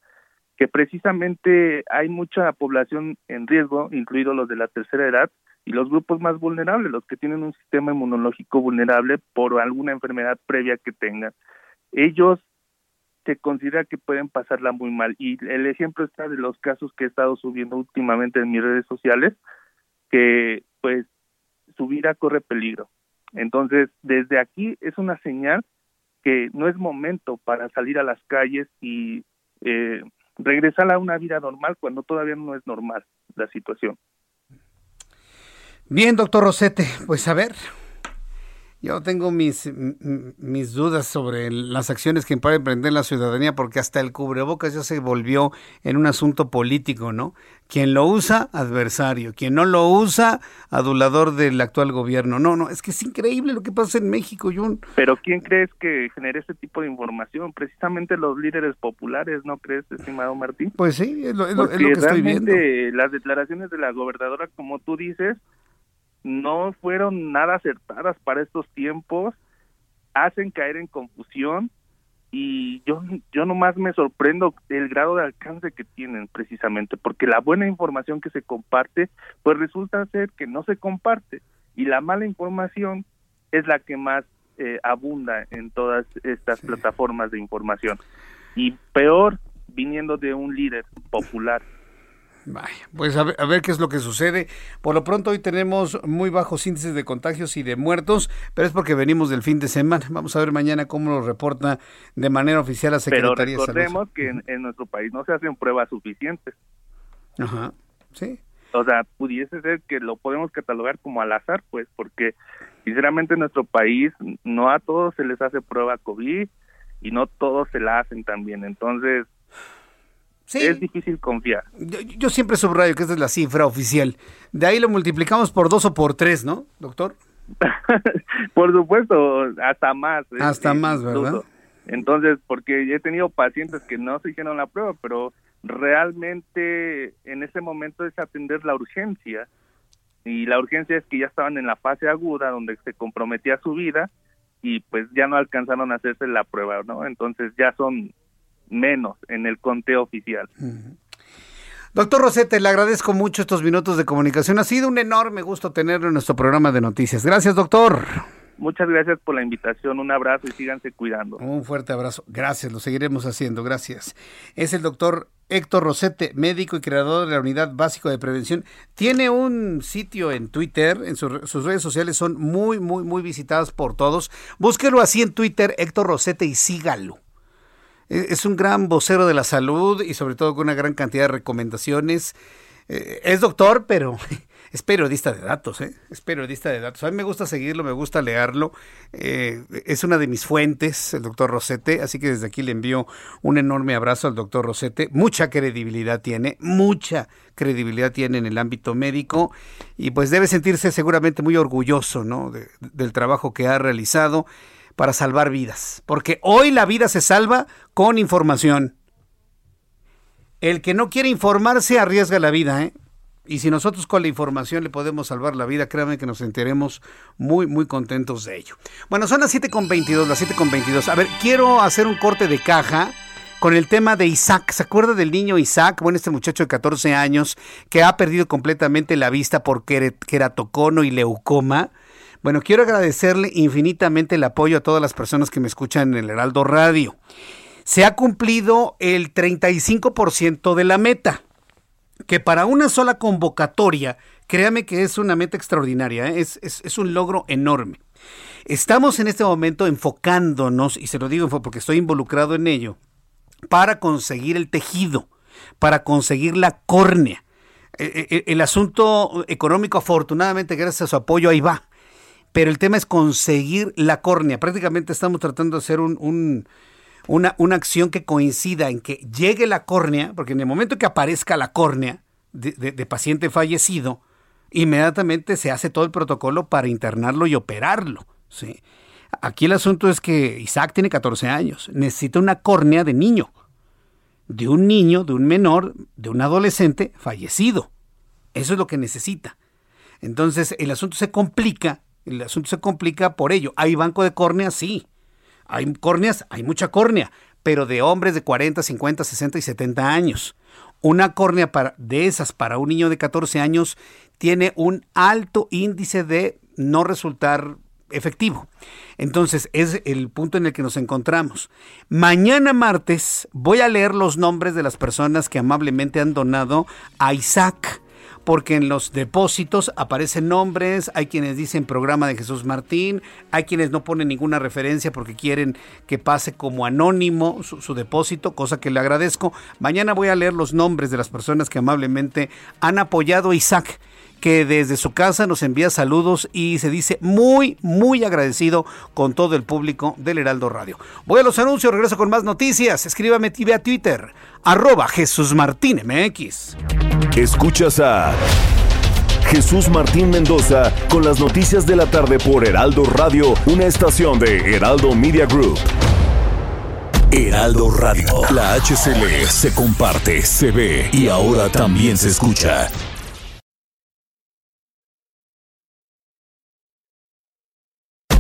que precisamente hay mucha población en riesgo, incluidos los de la tercera edad, y los grupos más vulnerables, los que tienen un sistema inmunológico vulnerable por alguna enfermedad previa que tengan. Ellos se considera que pueden pasarla muy mal. Y el ejemplo está de los casos que he estado subiendo últimamente en mis redes sociales, que pues su vida corre peligro. Entonces, desde aquí es una señal que no es momento para salir a las calles y eh, regresar a una vida normal cuando todavía no es normal la situación. Bien, doctor Rosete, pues a ver, yo tengo mis, mis dudas sobre las acciones que puede emprender la ciudadanía, porque hasta el cubrebocas ya se volvió en un asunto político, ¿no? Quien lo usa, adversario. Quien no lo usa, adulador del actual gobierno. No, no, es que es increíble lo que pasa en México, Jun. Pero ¿quién crees que genere ese tipo de información? Precisamente los líderes populares, ¿no crees, estimado Martín? Pues sí, es lo, es lo que estoy viendo. Las declaraciones de la gobernadora, como tú dices, no fueron nada acertadas para estos tiempos, hacen caer en confusión y yo yo nomás me sorprendo el grado de alcance que tienen precisamente porque la buena información que se comparte pues resulta ser que no se comparte y la mala información es la que más eh, abunda en todas estas plataformas de información. Y peor viniendo de un líder popular Vaya, pues a ver, qué es lo que sucede. Por lo pronto hoy tenemos muy bajos índices de contagios y de muertos, pero es porque venimos del fin de semana. Vamos a ver mañana cómo lo reporta de manera oficial la Secretaría pero recordemos que en, nuestro país no se hacen pruebas suficientes. Ajá, sí. O sea, pudiese ser que lo podemos catalogar como al azar, pues, porque sinceramente en nuestro país no a todos se les hace prueba COVID y no todos se la hacen también. Entonces, es difícil confiar. Yo, siempre subrayo que esta es la cifra oficial. De ahí lo multiplicamos por dos o por tres, ¿no, doctor? por supuesto, hasta más. ¿eh? Hasta más, ¿verdad? Entonces, porque he tenido pacientes que no se hicieron la prueba, pero realmente en ese momento es atender la urgencia. Y la urgencia es que ya estaban en la fase aguda donde se comprometía su vida y pues ya no alcanzaron a hacerse la prueba, ¿no? Entonces ya son menos en el conteo oficial. Doctor Rosete, le agradezco mucho estos minutos de comunicación. Ha sido un enorme gusto tenerlo en nuestro programa de noticias. Gracias, doctor. Muchas gracias por la invitación. Un abrazo y síganse cuidando. Un fuerte abrazo. Gracias, lo seguiremos haciendo. Gracias. Es el doctor Héctor Rosete, médico y creador de la Unidad Básica de Prevención. Tiene un sitio en Twitter, en sus redes sociales son muy, muy, muy visitadas por todos. Búsquelo así en Twitter, Héctor Rosete, y sígalo. E-, es un gran vocero de la salud y sobre todo con una gran cantidad de recomendaciones. Eh, es doctor, pero es periodista de datos, ¿eh? Es periodista de datos. A mí me gusta seguirlo, me gusta leerlo. Eh, es una de mis fuentes, el doctor Rosete, así que desde aquí le envío un enorme abrazo al doctor Rosete. Mucha credibilidad tiene, mucha credibilidad tiene en el ámbito médico y pues debe sentirse seguramente muy orgulloso, ¿no? del trabajo que ha realizado para salvar vidas, porque hoy la vida se salva con información. El que no quiere informarse arriesga la vida, ¿eh? Y si nosotros con la información le podemos salvar la vida, créanme que nos sentiremos muy, muy contentos de ello. Bueno, son las 7.22, las 7.22. A ver, quiero hacer un corte de caja con el tema de Isaac. ¿Se acuerda del niño Isaac? Bueno, este muchacho de 14 años que ha perdido completamente la vista por queratocono y leucoma. Bueno, quiero agradecerle infinitamente el apoyo a todas las personas que me escuchan en el Heraldo Radio. Se ha cumplido el 35% de la meta que para una sola convocatoria, créame que es una meta extraordinaria, ¿eh? es, es, un logro enorme. Estamos en este momento enfocándonos, y se lo digo porque estoy involucrado en ello, para conseguir el tejido, para conseguir la córnea. E, e, e, el, asunto económico, afortunadamente, gracias a su apoyo, ahí va. Pero el tema es conseguir la córnea. Prácticamente estamos tratando de hacer un una, una acción que coincida en que llegue la córnea, porque en el momento que aparezca la córnea de, paciente fallecido, inmediatamente se hace todo el protocolo para internarlo y operarlo. ¿sí? Aquí el asunto es que Isaac tiene 14 años, necesita una córnea de niño, de un niño, de un menor, de un adolescente fallecido. Eso es lo que necesita. Entonces el asunto se complica, el asunto se complica por ello. ¿Hay banco de córnea? Sí. Hay córneas, hay mucha córnea, pero de hombres de 40, 50, 60 y 70 años. Una córnea para, de esas para un niño de 14 años tiene un alto índice de no resultar efectivo. Entonces, es el punto en el que nos encontramos. Mañana martes voy a leer los nombres de las personas que amablemente han donado a Isaac porque en los depósitos aparecen nombres, hay quienes dicen programa de Jesús Martín, hay quienes no ponen ninguna referencia porque quieren que pase como anónimo su, depósito, cosa que le agradezco. Mañana voy a leer los nombres de las personas que amablemente han apoyado a Isaac que desde su casa nos envía saludos y se dice muy, muy agradecido con todo el público del Heraldo Radio. Voy a los anuncios, regreso con más noticias. Escríbame a Twitter, arroba Jesús Martín MX. Escuchas a Jesús Martín Mendoza con las noticias de la tarde por Heraldo Radio, una estación de Heraldo Media Group. Heraldo Radio, la HCL se comparte, se ve y ahora también se escucha.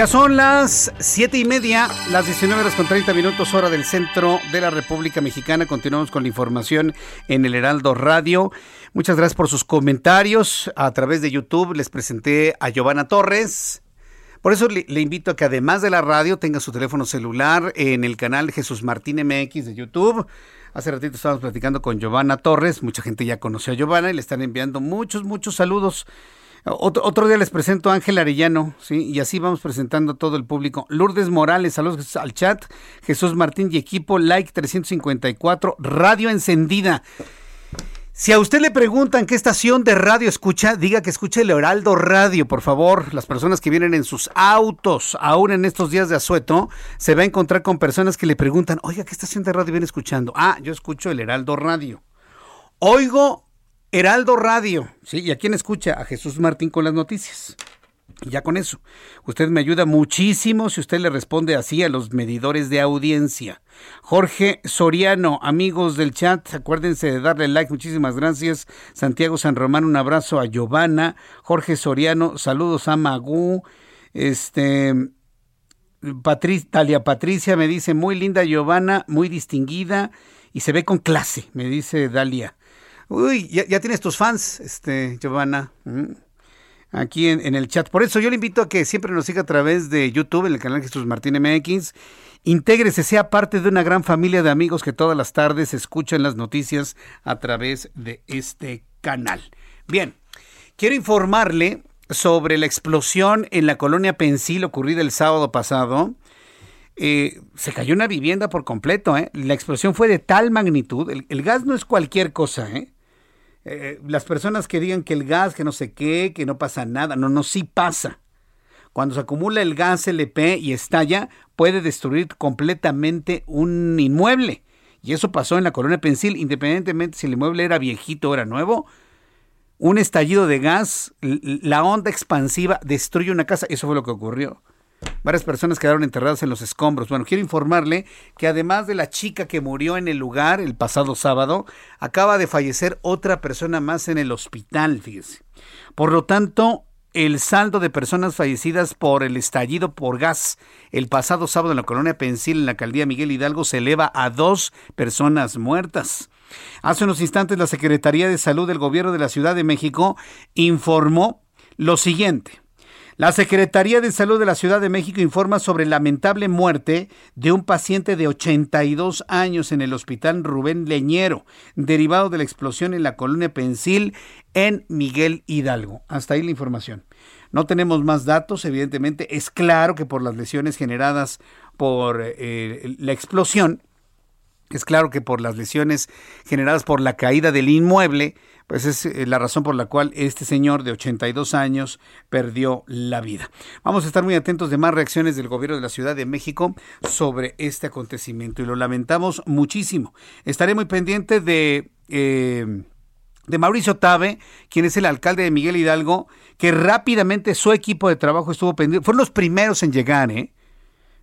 Ya son las siete y media, las 19 horas con 30 minutos, hora del centro de la República Mexicana. Continuamos con la información en el Heraldo Radio. Muchas gracias por sus comentarios. A través de YouTube les presenté a Giovanna Torres. Por eso le, invito a que además de la radio tenga su teléfono celular en el canal Jesús Martín MX de YouTube. Hace ratito estábamos platicando con Giovanna Torres. Mucha gente ya conoció a Giovanna y le están enviando muchos, muchos saludos. Otro, día les presento a Ángel Arellano, ¿sí? Y así vamos presentando a todo el público. Lourdes Morales, saludos al chat. Jesús Martín y equipo, like 354, radio encendida. Si a usted le preguntan qué estación de radio escucha, diga que escuche el Heraldo Radio, por favor. Las personas que vienen en sus autos, aún en estos días de asueto, se va a encontrar con personas que le preguntan, oiga, ¿qué estación de radio viene escuchando? Ah, yo escucho el Heraldo Radio. Oigo Heraldo Radio, ¿sí? ¿Y a quién escucha? A Jesús Martín con las noticias. Y ya con eso, usted me ayuda muchísimo si usted le responde así a los medidores de audiencia. Jorge Soriano, amigos del chat, acuérdense de darle like, muchísimas gracias. Santiago San Román, un abrazo a Giovanna. Jorge Soriano, saludos a Magú. Este, Talia Patricia me dice, muy linda Giovanna, muy distinguida y se ve con clase, me dice Dalia. Uy, ya, tienes tus fans, este, Giovanna. Mm, aquí en, el chat. Por eso yo le invito a que siempre nos siga a través de YouTube, en el canal Jesús Martín MX. Intégrese, sea parte de una gran familia de amigos que todas las tardes escuchan las noticias a través de este canal. Bien, quiero informarle sobre la explosión en la colonia Pensil ocurrida el sábado pasado. Eh, se cayó una vivienda por completo. ¿eh? La explosión fue de tal magnitud. El, gas no es cualquier cosa. ¿eh? ¿Eh? las personas que digan que el gas, que no sé qué, que no pasa nada. No, no, sí pasa. Cuando se acumula el gas LP y estalla, puede destruir completamente un inmueble. Y eso pasó en la colonia Pensil, independientemente si el inmueble era viejito o era nuevo. Un estallido de gas, la onda expansiva destruye una casa. Eso fue lo que ocurrió. Varias personas quedaron enterradas en los escombros. Bueno, quiero informarle que además de la chica que murió en el lugar el pasado sábado, acaba de fallecer otra persona más en el hospital, fíjese. Por lo tanto, el saldo de personas fallecidas por el estallido por gas el pasado sábado en la colonia Pensil, en la alcaldía Miguel Hidalgo, se eleva a dos personas muertas. Hace unos instantes la Secretaría de Salud del Gobierno de la Ciudad de México informó lo siguiente. La Secretaría de Salud de la Ciudad de México informa sobre lamentable muerte de un paciente de 82 años en el Hospital Rubén Leñero, derivado de la explosión en la colonia Pensil en Miguel Hidalgo. Hasta ahí la información. No tenemos más datos, evidentemente. Es claro que por las lesiones generadas por eh, la explosión, es claro que por las lesiones generadas por la caída del inmueble, pues es eh, la razón por la cual este señor de 82 años perdió la vida. Vamos a estar muy atentos de más reacciones del gobierno de la Ciudad de México sobre este acontecimiento y lo lamentamos muchísimo. Estaré muy pendiente de... Eh, de Mauricio Tabe, quien es el alcalde de Miguel Hidalgo, que rápidamente su equipo de trabajo estuvo pendiente. Fueron los primeros en llegar, ¿eh?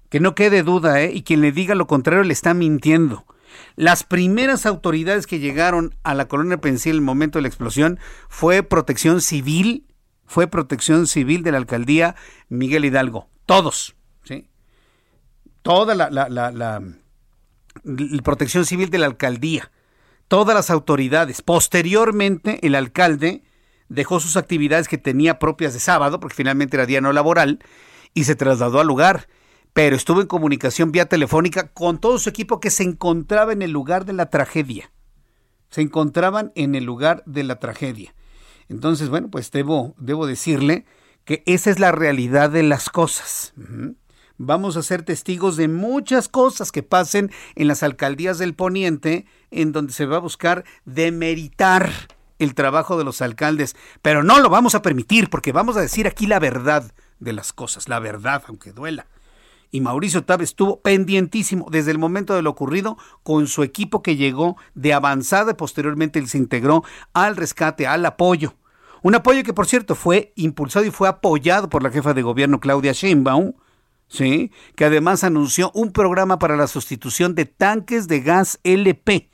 Que no quede duda, ¿eh? Y quien le diga lo contrario le está mintiendo. Las primeras autoridades que llegaron a la colonia Pensil en el momento de la explosión fue Protección Civil, fue Protección Civil de la alcaldía Miguel Hidalgo. Todos, ¿sí? Toda la, la, la, la Protección Civil de la alcaldía, todas las autoridades. Posteriormente, el alcalde dejó sus actividades que tenía propias de sábado, porque finalmente era día no laboral, y se trasladó al lugar pero estuvo en comunicación vía telefónica con todo su equipo que se encontraba en el lugar de la tragedia. Se encontraban en el lugar de la tragedia. Entonces, bueno, pues debo, debo decirle que esa es la realidad de las cosas. Vamos a ser testigos de muchas cosas que pasen en las alcaldías del Poniente, en donde se va a buscar demeritar el trabajo de los alcaldes, pero no lo vamos a permitir porque vamos a decir aquí la verdad de las cosas, la verdad, aunque duela y Mauricio Tabe estuvo pendientísimo desde el momento de lo ocurrido con su equipo que llegó de avanzada y posteriormente él se integró al rescate, al apoyo. Un apoyo que, por cierto, fue impulsado y fue apoyado por la jefa de gobierno Claudia Sheinbaum, ¿sí? que además anunció un programa para la sustitución de tanques de gas LP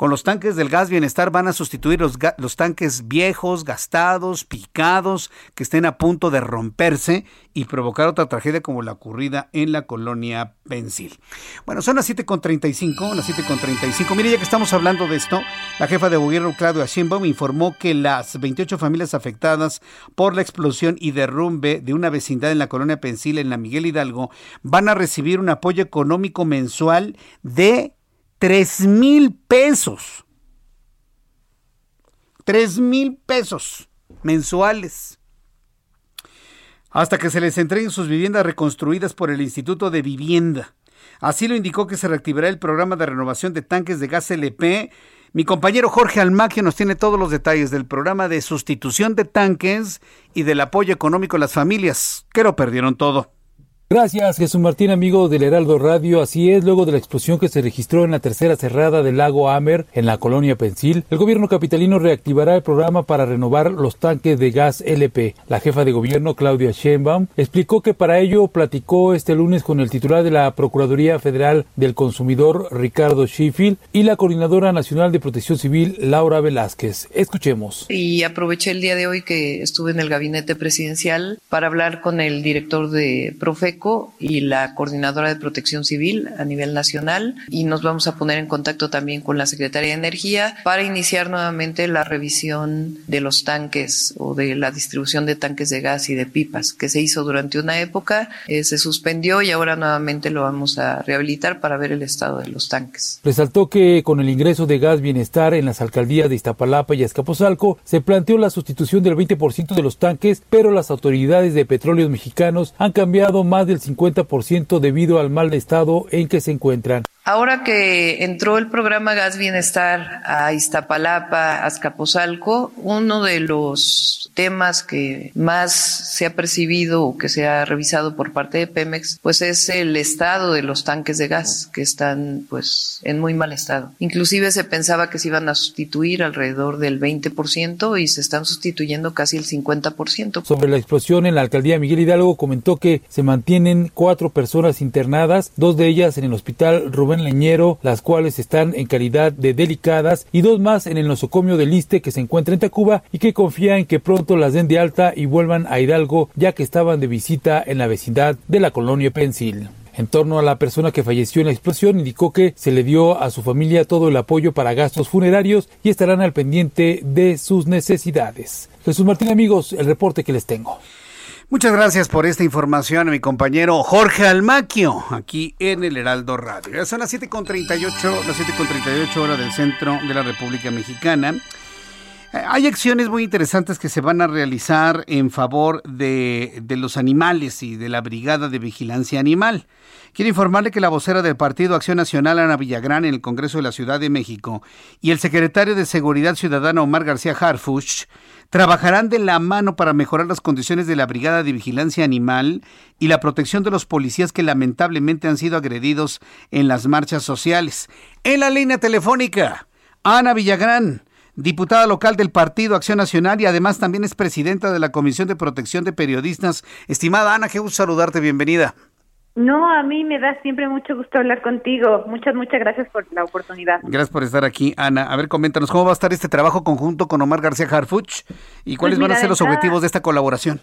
con los tanques del gas bienestar van a sustituir los, los, tanques viejos, gastados, picados, que estén a punto de romperse y provocar otra tragedia como la ocurrida en la colonia Pensil. Bueno, son las 7.35, las 7.35. Mire, ya que estamos hablando de esto, la jefa de gobierno, Claudia Sheinbaum, informó que las 28 familias afectadas por la explosión y derrumbe de una vecindad en la colonia Pensil, en la Miguel Hidalgo, van a recibir un apoyo económico mensual de 3 mil pesos. 3 mil pesos mensuales. Hasta que se les entreguen sus viviendas reconstruidas por el Instituto de Vivienda. Así lo indicó que se reactivará el programa de renovación de tanques de gas LP. Mi compañero Jorge Almaquio nos tiene todos los detalles del programa de sustitución de tanques y del apoyo económico a las familias que lo perdieron todo. Gracias, Jesús Martín, amigo del Heraldo Radio. Así es, luego de la explosión que se registró en la tercera cerrada del lago Amer, en la colonia Pensil, el gobierno capitalino reactivará el programa para renovar los tanques de gas LP. La jefa de gobierno, Claudia Sheinbaum, explicó que para ello platicó este lunes con el titular de la Procuraduría Federal del Consumidor, Ricardo Sheffield, y la Coordinadora Nacional de Protección Civil, Laura Velázquez. Escuchemos. Y aproveché el día de hoy que estuve en el gabinete presidencial para hablar con el director de Profec Y la Coordinadora de Protección Civil a nivel nacional y nos vamos a poner en contacto también con la Secretaría de Energía para iniciar nuevamente la revisión de los tanques o de la distribución de tanques de gas y de pipas que se hizo durante una época, eh, se suspendió y ahora nuevamente lo vamos a rehabilitar para ver el estado de los tanques. Resaltó que con el ingreso de gas bienestar en las alcaldías de Iztapalapa y Azcapotzalco se planteó la sustitución del 20% de los tanques, pero las autoridades de petróleos mexicanos han cambiado más del 50% debido al mal estado en que se encuentran. Ahora que entró el programa Gas Bienestar a Iztapalapa, Azcapotzalco, uno de los temas que más se ha percibido o que se ha revisado por parte de Pemex, pues es el estado de los tanques de gas que están pues en muy mal estado. Inclusive se pensaba que se iban a sustituir alrededor del 20% y se están sustituyendo casi el 50%. Sobre la explosión en la alcaldía Miguel Hidalgo comentó que se mantienen cuatro personas internadas, dos de ellas en el hospital Rubén Leñero, las cuales están en calidad de delicadas, y dos más en el nosocomio del Liste que se encuentra en Tacuba y que confía en que pronto las den de alta y vuelvan a Hidalgo, ya que estaban de visita en la vecindad de la colonia Pensil. En torno a la persona que falleció en la explosión, indicó que se le dio a su familia todo el apoyo para gastos funerarios y estarán al pendiente de sus necesidades. Jesús Martín, amigos, el reporte que les tengo. Muchas gracias por esta información a mi compañero Jorge Almaquio, aquí en el Heraldo Radio. Ya son las 7.38, las 7.38 horas del centro de la República Mexicana. Eh, Hay acciones muy interesantes que se van a realizar en favor de, de, los animales y de la Brigada de Vigilancia Animal. Quiero informarle que la vocera del Partido Acción Nacional, Ana Villagrán, en el Congreso de la Ciudad de México, y el secretario de Seguridad Ciudadana, Omar García Harfuch, trabajarán de la mano para mejorar las condiciones de la Brigada de Vigilancia Animal y la protección de los policías que lamentablemente han sido agredidos en las marchas sociales. En la línea telefónica, Ana Villagrán diputada local del Partido Acción Nacional y además también es presidenta de la Comisión de Protección de Periodistas. Estimada Ana, qué gusto saludarte, bienvenida. No, a mí me da siempre mucho gusto hablar contigo. Muchas, muchas gracias por la oportunidad. Gracias por estar aquí, Ana. A ver, coméntanos, ¿cómo va a estar este trabajo conjunto con Omar García Harfuch y cuáles Pues van a ser los entrada- objetivos de esta colaboración?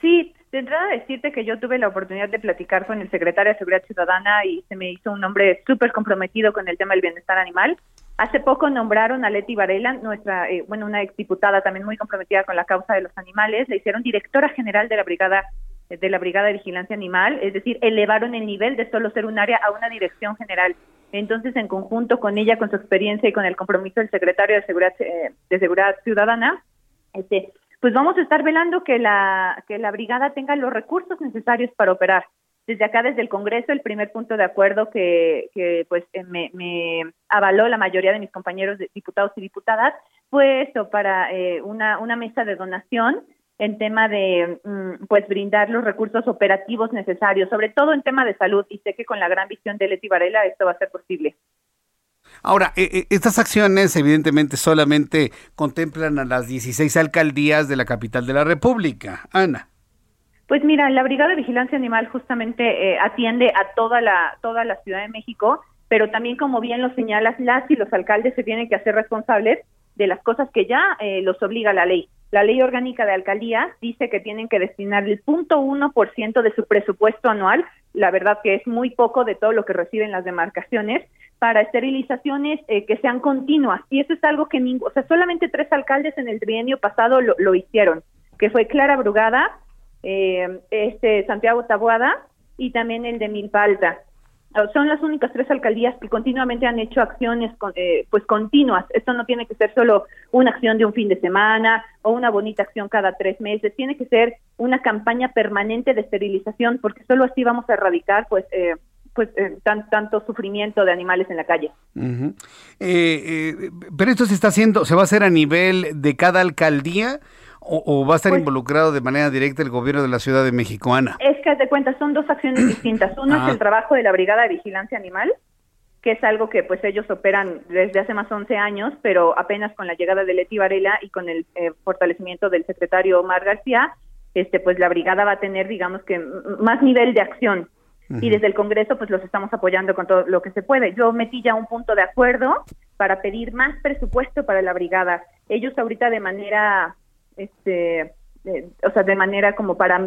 Sí, de entrada decirte que yo tuve la oportunidad de platicar con el secretario de Seguridad Ciudadana y se me hizo un hombre súper comprometido con el tema del bienestar animal. Hace poco nombraron a Leti Varela, nuestra, eh, bueno, una exdiputada también muy comprometida con la causa de los animales, le hicieron directora general de la brigada de la brigada de vigilancia animal, es decir, elevaron el nivel de solo ser un área a una dirección general. Entonces, en conjunto con ella, con su experiencia y con el compromiso del secretario de seguridad eh, de seguridad ciudadana, este, pues vamos a estar velando que la que la brigada tenga los recursos necesarios para operar. Desde acá, desde el Congreso, el primer punto de acuerdo que, que pues eh, me, me avaló la mayoría de mis compañeros de diputados y diputadas fue esto para eh, una una mesa de donación en tema de mm, pues brindar los recursos operativos necesarios, sobre todo en tema de salud, y sé que con la gran visión de Leti Varela esto va a ser posible. Ahora, eh, eh, estas acciones evidentemente solamente contemplan a las 16 alcaldías de la capital de la República. Ana. Pues mira, la Brigada de Vigilancia Animal justamente eh, atiende a toda la toda la Ciudad de México, pero también como bien lo señalas, las y los alcaldes se tienen que hacer responsables de las cosas que ya eh, los obliga la ley. La ley orgánica de alcaldías dice que tienen que destinar el punto uno por ciento de su presupuesto anual, la verdad que es muy poco de todo lo que reciben las demarcaciones, para esterilizaciones eh, que sean continuas. Y eso es algo que o sea, solamente tres alcaldes en el trienio pasado lo, lo hicieron, que fue Clara Brugada, eh, este Santiago Taboada y también el de Milpalta. Son las únicas tres alcaldías que continuamente han hecho acciones con- eh, pues continuas. Esto no tiene que ser solo una acción de un fin de semana o una bonita acción cada tres meses. Tiene que ser una campaña permanente de esterilización porque solo así vamos a erradicar pues eh, pues eh, tan, tanto sufrimiento de animales en la calle. Eh, pero esto se está haciendo, ¿se va a hacer a nivel de cada alcaldía o, o va a estar Pues- involucrado de manera directa el gobierno de la Ciudad de México, Ana? Es que de cuenta, son dos acciones distintas. Uno Ah. es el trabajo de la Brigada de Vigilancia Animal, que es algo que pues ellos operan desde hace más de 11 años, pero apenas con la llegada de Leti Varela y con el eh, fortalecimiento del secretario Omar García, este pues la brigada va a tener digamos que más nivel de acción. Y desde el Congreso pues los estamos apoyando con todo lo que se puede. Yo metí ya un punto de acuerdo para pedir más presupuesto para la brigada. Ellos ahorita de manera este o sea, de manera como para,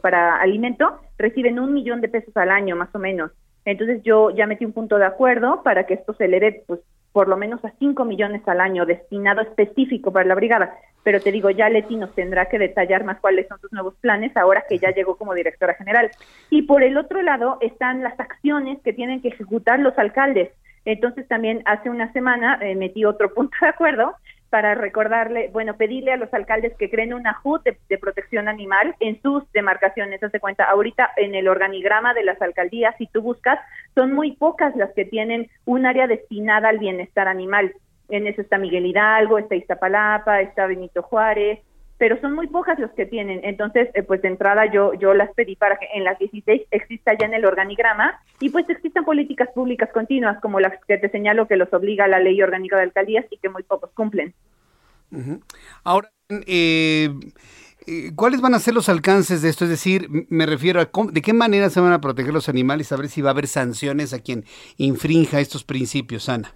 para alimento, reciben un millón de pesos al año, más o menos. Entonces yo ya metí un punto de acuerdo para que esto se eleve, pues, por lo menos a 5 millones al año destinado específico para la brigada. Pero te digo, ya Leti nos tendrá que detallar más cuáles son sus nuevos planes ahora que ya llegó como directora general. Y por el otro lado están las acciones que tienen que ejecutar los alcaldes. Entonces también hace una semana eh, metí otro punto de acuerdo para recordarle, bueno, pedirle a los alcaldes que creen una HUD de, protección animal en sus demarcaciones. Hazte cuenta, ahorita en el organigrama de las alcaldías, si tú buscas, son muy pocas las que tienen un área destinada al bienestar animal. En eso está Miguel Hidalgo, está Iztapalapa, está Benito Juárez, pero son muy pocas los que tienen. Entonces, eh, pues de entrada yo yo las pedí para que en las 16 exista ya en el organigrama y pues existan políticas públicas continuas como las que te señalo que los obliga la ley orgánica de alcaldías y que muy pocos cumplen. Ahora, eh, eh, ¿cuáles van a ser los alcances de esto? Es decir, me refiero a de qué manera se van a proteger los animales, a ver si va a haber sanciones a quien infrinja estos principios, Ana.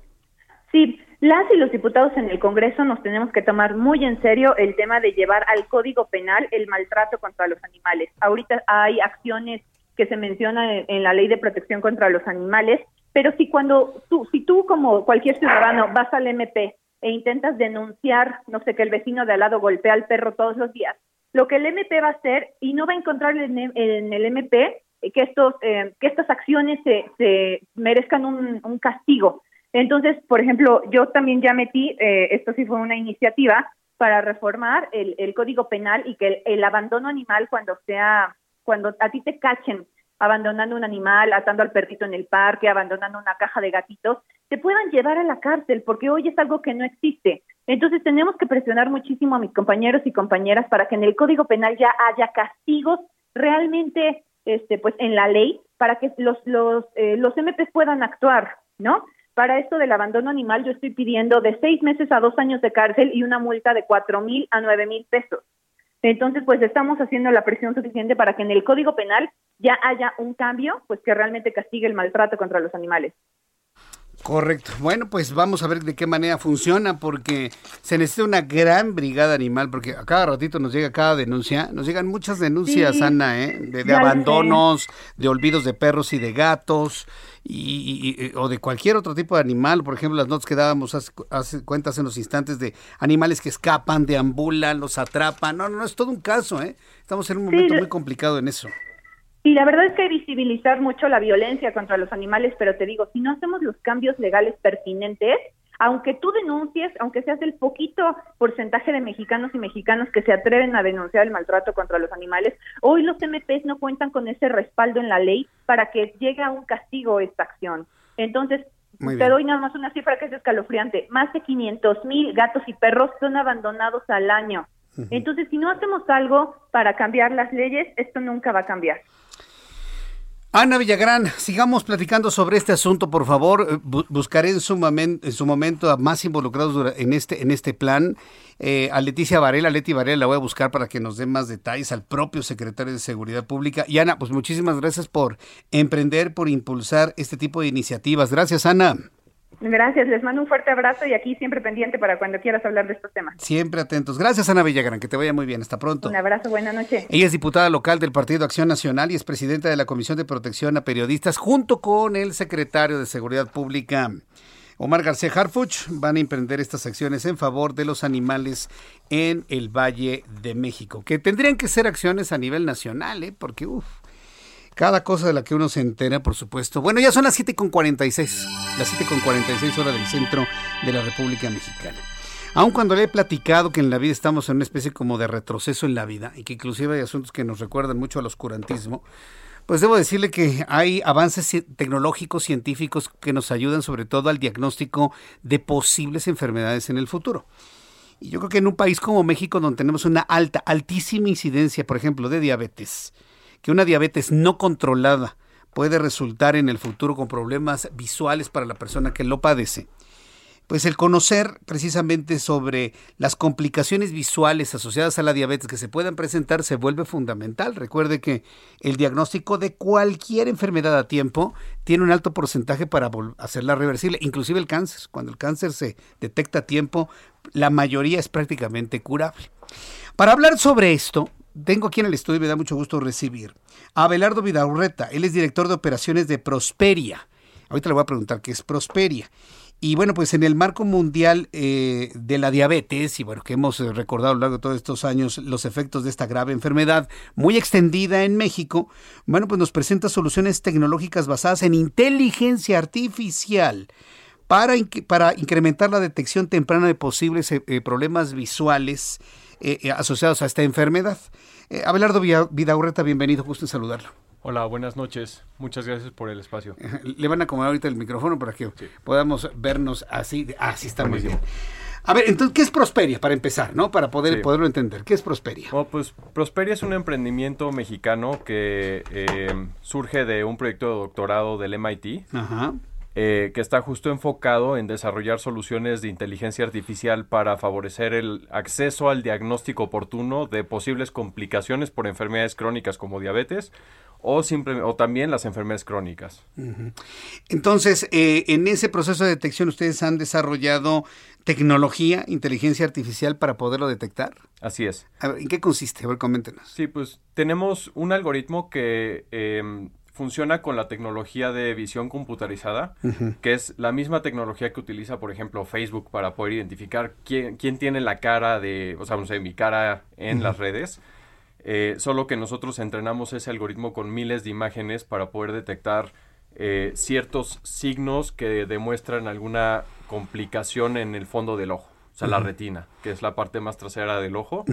Sí, las y los diputados en el Congreso nos tenemos que tomar muy en serio el tema de llevar al Código Penal el maltrato contra los animales. Ahorita hay acciones que se mencionan en, la Ley de Protección contra los Animales, pero si cuando tú, si tú como cualquier ciudadano vas al MP e intentas denunciar, no sé, que el vecino de al lado golpea al perro todos los días, lo que el MP va a hacer, y no va a encontrar en, el MP que, estos, eh, que estas acciones se, se merezcan un, castigo. Entonces, por ejemplo, yo también ya metí, eh, esto sí fue una iniciativa para reformar el, Código Penal y que el, el, abandono animal cuando sea, cuando a ti te cachen abandonando un animal, atando al perrito en el parque, abandonando una caja de gatitos, te puedan llevar a la cárcel, porque hoy es algo que no existe. Entonces tenemos que presionar muchísimo a mis compañeros y compañeras para que en el Código Penal ya haya castigos realmente, este, pues en la ley, para que los los eh, los MPs puedan actuar, ¿no? Para esto del abandono animal yo estoy pidiendo de seis meses a dos años de cárcel y una multa de cuatro mil a nueve mil pesos. Entonces, pues estamos haciendo la presión suficiente para que en el Código Penal ya haya un cambio, pues que realmente castigue el maltrato contra los animales. Correcto. Bueno, pues vamos a ver de qué manera funciona, porque se necesita una gran brigada animal, porque a cada ratito nos llega cada denuncia, nos llegan muchas denuncias, Ana, ¿eh? de, abandonos, de olvidos de perros y de gatos, y, o de cualquier otro tipo de animal. Por ejemplo, las notas que dábamos hace, cuentas en los instantes de animales que escapan, deambulan, los atrapan. No, no, no, es todo un caso, ¿eh? Estamos en un momento muy complicado en eso. Y la verdad es que hay visibilizar mucho la violencia contra los animales, pero te digo, si no hacemos los cambios legales pertinentes, aunque tú denuncies, aunque seas el poquito porcentaje de mexicanos y mexicanos que se atreven a denunciar el maltrato contra los animales, hoy los MPs no cuentan con ese respaldo en la ley para que llegue a un castigo esta acción. Entonces, te doy nada más una cifra que es escalofriante. Más de 500 mil gatos y perros son abandonados al año. Entonces, si no hacemos algo para cambiar las leyes, esto nunca va a cambiar. Ana Villagrán, sigamos platicando sobre este asunto, por favor. Eh, buscaré en su, en su momento a más involucrados en este, en este plan. Eh, a Leticia Varela, Leti Varela la voy a buscar para que nos dé más detalles, al propio secretario de Seguridad Pública. Y Ana, pues muchísimas gracias por emprender, por impulsar este tipo de iniciativas. Gracias, Ana. Gracias, les mando un fuerte abrazo y aquí siempre pendiente para cuando quieras hablar de estos temas. Siempre atentos. Gracias, Ana Villagrán, que te vaya muy bien. Hasta pronto. Un abrazo, buena noche. Ella es diputada local del Partido Acción Nacional y es presidenta de la Comisión de Protección a Periodistas, junto con el secretario de Seguridad Pública. Omar García Harfuch van a emprender estas acciones en favor de los animales en el Valle de México, que tendrían que ser acciones a nivel nacional, ¿eh? porque uff, cada cosa de la que uno se entera, por supuesto. Bueno, ya son las 7.46, las 7.46 horas del centro de la República Mexicana. Aun cuando le he platicado que en la vida estamos en una especie como de retroceso en la vida y que inclusive hay asuntos que nos recuerdan mucho al oscurantismo, pues debo decirle que hay avances tecnológicos, científicos que nos ayudan sobre todo al diagnóstico de posibles enfermedades en el futuro. Y yo creo que en un país como México, donde tenemos una alta, altísima incidencia, por ejemplo, de diabetes, que una diabetes no controlada puede resultar en el futuro con problemas visuales para la persona que lo padece. Pues el conocer precisamente sobre las complicaciones visuales asociadas a la diabetes que se puedan presentar se vuelve fundamental. Recuerde que el diagnóstico de cualquier enfermedad a tiempo tiene un alto porcentaje para hacerla reversible, inclusive el cáncer. Cuando el cáncer se detecta a tiempo, la mayoría es prácticamente curable. Para hablar sobre esto, tengo aquí en el estudio y me da mucho gusto recibir a Abelardo Vidaurreta. Él es director de operaciones de Prosperia. Ahorita le voy a preguntar qué es Prosperia. Y bueno, pues en el marco mundial eh, de la diabetes, y bueno, que hemos eh, recordado a lo largo de todos estos años los efectos de esta grave enfermedad muy extendida en México, bueno, pues nos presenta soluciones tecnológicas basadas en inteligencia artificial para, para incrementar la detección temprana de posibles eh, problemas visuales asociados a esta enfermedad. Abelardo Vidaurreta, bienvenido, gusto en saludarlo. Hola, buenas noches. Muchas gracias por el espacio. Le van a acomodar ahorita el micrófono para que podamos vernos así. Así está muy bien. A ver, entonces, ¿qué es Prosperia para empezar, no? Para poder poderlo entender. ¿Qué es Prosperia? pues Prosperia es un emprendimiento mexicano que eh, surge de un proyecto de doctorado del MIT. Ajá. Eh, que está justo enfocado en desarrollar soluciones de inteligencia artificial para favorecer el acceso al diagnóstico oportuno de posibles complicaciones por enfermedades crónicas como diabetes o, o también las enfermedades crónicas. Entonces, eh, en ese proceso de detección ustedes han desarrollado tecnología, inteligencia artificial para poderlo detectar. Así es. ¿en qué consiste? A ver, coméntenos. Sí, pues tenemos un algoritmo que em, funciona con la tecnología de visión computarizada, que es la misma tecnología que utiliza, por ejemplo, Facebook para poder identificar quién, quién tiene la cara de, o sea, no sé, mi cara en las redes. Eh, solo que nosotros entrenamos ese algoritmo con miles de imágenes para poder detectar eh, ciertos signos que demuestran alguna complicación en el fondo del ojo, o sea, la retina, que es la parte más trasera del ojo.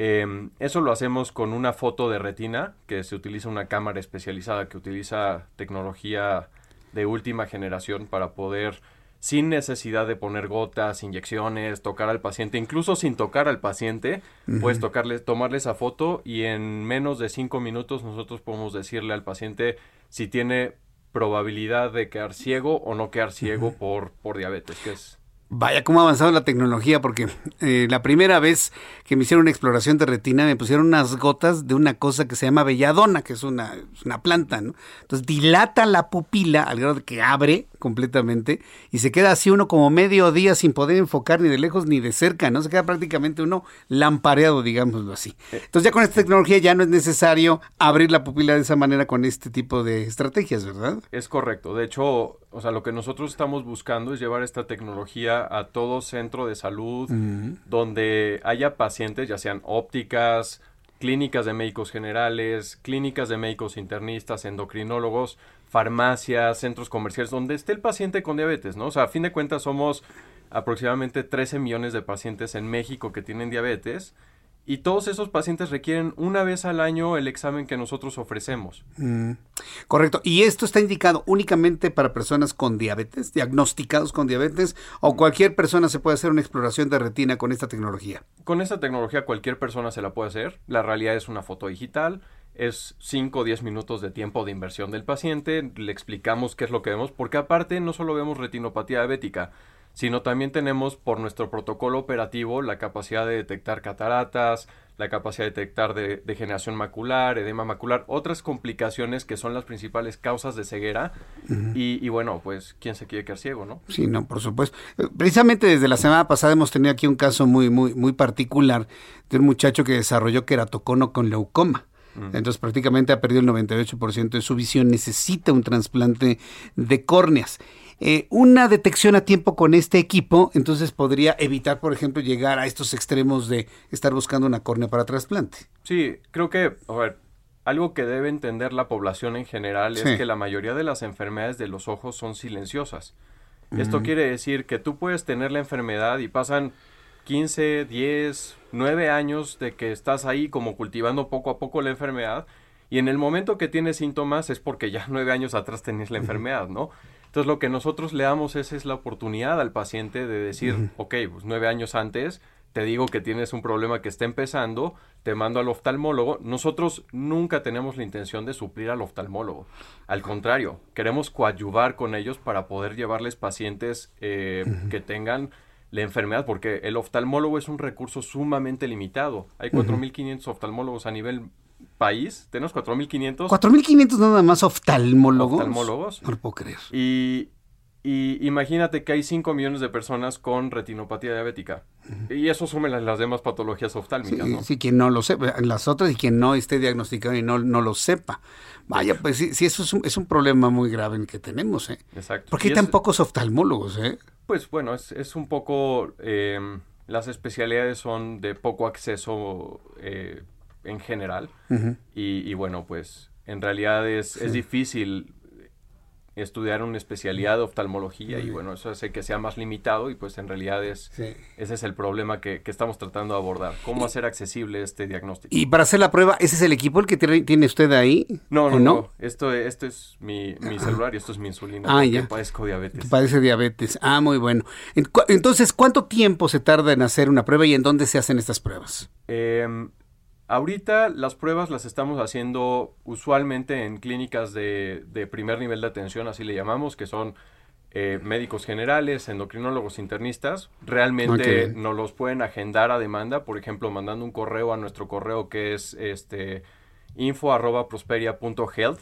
Em, eso lo hacemos con una foto de retina, que se utiliza una cámara especializada que utiliza tecnología de última generación para poder sin necesidad de poner gotas, inyecciones, tocar al paciente, incluso sin tocar al paciente, puedes tocarle, tomarle esa foto y en menos de cinco minutos nosotros podemos decirle al paciente si tiene probabilidad de quedar ciego o no quedar ciego por, por diabetes, que es Vaya, cómo ha avanzado la tecnología, porque eh, la primera vez que me hicieron una exploración de retina me pusieron unas gotas de una cosa que se llama belladona, que es una, una planta, ¿no? Entonces dilata la pupila al grado de que abre completamente y se queda así uno como medio día sin poder enfocar ni de lejos ni de cerca, ¿no? Se queda prácticamente uno lampareado, digámoslo así. Entonces ya con esta tecnología ya no es necesario abrir la pupila de esa manera con este tipo de estrategias, ¿verdad? Es correcto. De hecho, o sea, lo que nosotros estamos buscando es llevar esta tecnología a todo centro de salud donde haya pacientes, ya sean ópticas, clínicas de médicos generales, clínicas de médicos internistas, endocrinólogos, farmacias, centros comerciales, donde esté el paciente con diabetes, ¿no? O sea, a fin de cuentas somos aproximadamente 13 millones de pacientes en México que tienen diabetes y todos esos pacientes requieren una vez al año el examen que nosotros ofrecemos. Mm, correcto. ¿Y esto está indicado únicamente para personas con diabetes, diagnosticados con diabetes, o cualquier persona se puede hacer una exploración de retina con esta tecnología? Con esta tecnología cualquier persona se la puede hacer. La realidad es una foto digital. Es 5 o 10 minutos de tiempo de inversión del paciente. Le explicamos qué es lo que vemos, porque aparte no solo vemos retinopatía diabética, sino también tenemos por nuestro protocolo operativo la capacidad de detectar cataratas, la capacidad de detectar degeneración macular, edema macular, otras complicaciones que son las principales causas de ceguera. y, bueno, pues, ¿quién se quiere quedar ciego, no? Sí, no, por supuesto. Eh, precisamente desde la semana pasada hemos tenido aquí un caso muy, muy, muy particular de un muchacho que desarrolló queratocono con leucoma. Entonces prácticamente ha perdido el 98% de su visión, necesita un trasplante de córneas. Eh, una detección a tiempo con este equipo, entonces podría evitar, por ejemplo, llegar a estos extremos de estar buscando una córnea para trasplante. Sí, creo que, a ver, algo que debe entender la población en general es que la mayoría de las enfermedades de los ojos son silenciosas. Esto quiere decir que tú puedes tener la enfermedad y pasan 15, 10, 9 años de que estás ahí como cultivando poco a poco la enfermedad y en el momento que tienes síntomas es porque ya 9 años atrás tenías la enfermedad, ¿no? Entonces lo que nosotros le damos es, es la oportunidad al paciente de decir, ok, pues nueve años antes te digo que tienes un problema que está empezando, te mando al oftalmólogo. Nosotros nunca tenemos la intención de suplir al oftalmólogo. Al contrario, queremos coadyuvar con ellos para poder llevarles pacientes eh, que tengan la enfermedad, porque el oftalmólogo es un recurso sumamente limitado. Hay 4.500 oftalmólogos a nivel país. Tenemos 4.500. 4.500 nada más oftalmólogos. Oftalmólogos. No lo puedo creer. Y Y imagínate que hay 5 millones de personas con retinopatía diabética. Y eso sume las, las demás patologías oftálmicas, Sí, ¿no? sí, quien no lo sepa, las otras y quien no esté diagnosticado y no, no lo sepa. Vaya, pues sí, sí eso es un, es un problema muy grave en que tenemos, ¿eh? Exacto. ¿Por qué hay tan es- pocos oftalmólogos, eh? Pues bueno, es, es un poco... eh, las especialidades son de poco acceso eh, en general. Y, y bueno, pues en realidad es, es difícil estudiar una especialidad de oftalmología y bueno, eso hace que sea más limitado y pues en realidad es Sí. ese es el problema que, que estamos tratando de abordar. ¿Cómo hacer accesible este diagnóstico? Y para hacer la prueba, ¿ese es el equipo el que tiene, usted ahí? No, ¿O no, no. Esto, esto es mi, mi celular y esto es mi insulina. Ah, ya. padezco diabetes. Padece diabetes. Ah, muy bueno. Entonces, ¿cuánto tiempo se tarda en hacer una prueba y en dónde se hacen estas pruebas? Em, ahorita las pruebas las estamos haciendo usualmente en clínicas de, de primer nivel de atención, así le llamamos, que son eh, médicos generales, endocrinólogos internistas. Realmente Ok. nos los pueden agendar a demanda, por ejemplo, mandando un correo a nuestro correo que es este info arroba prosperia punto health.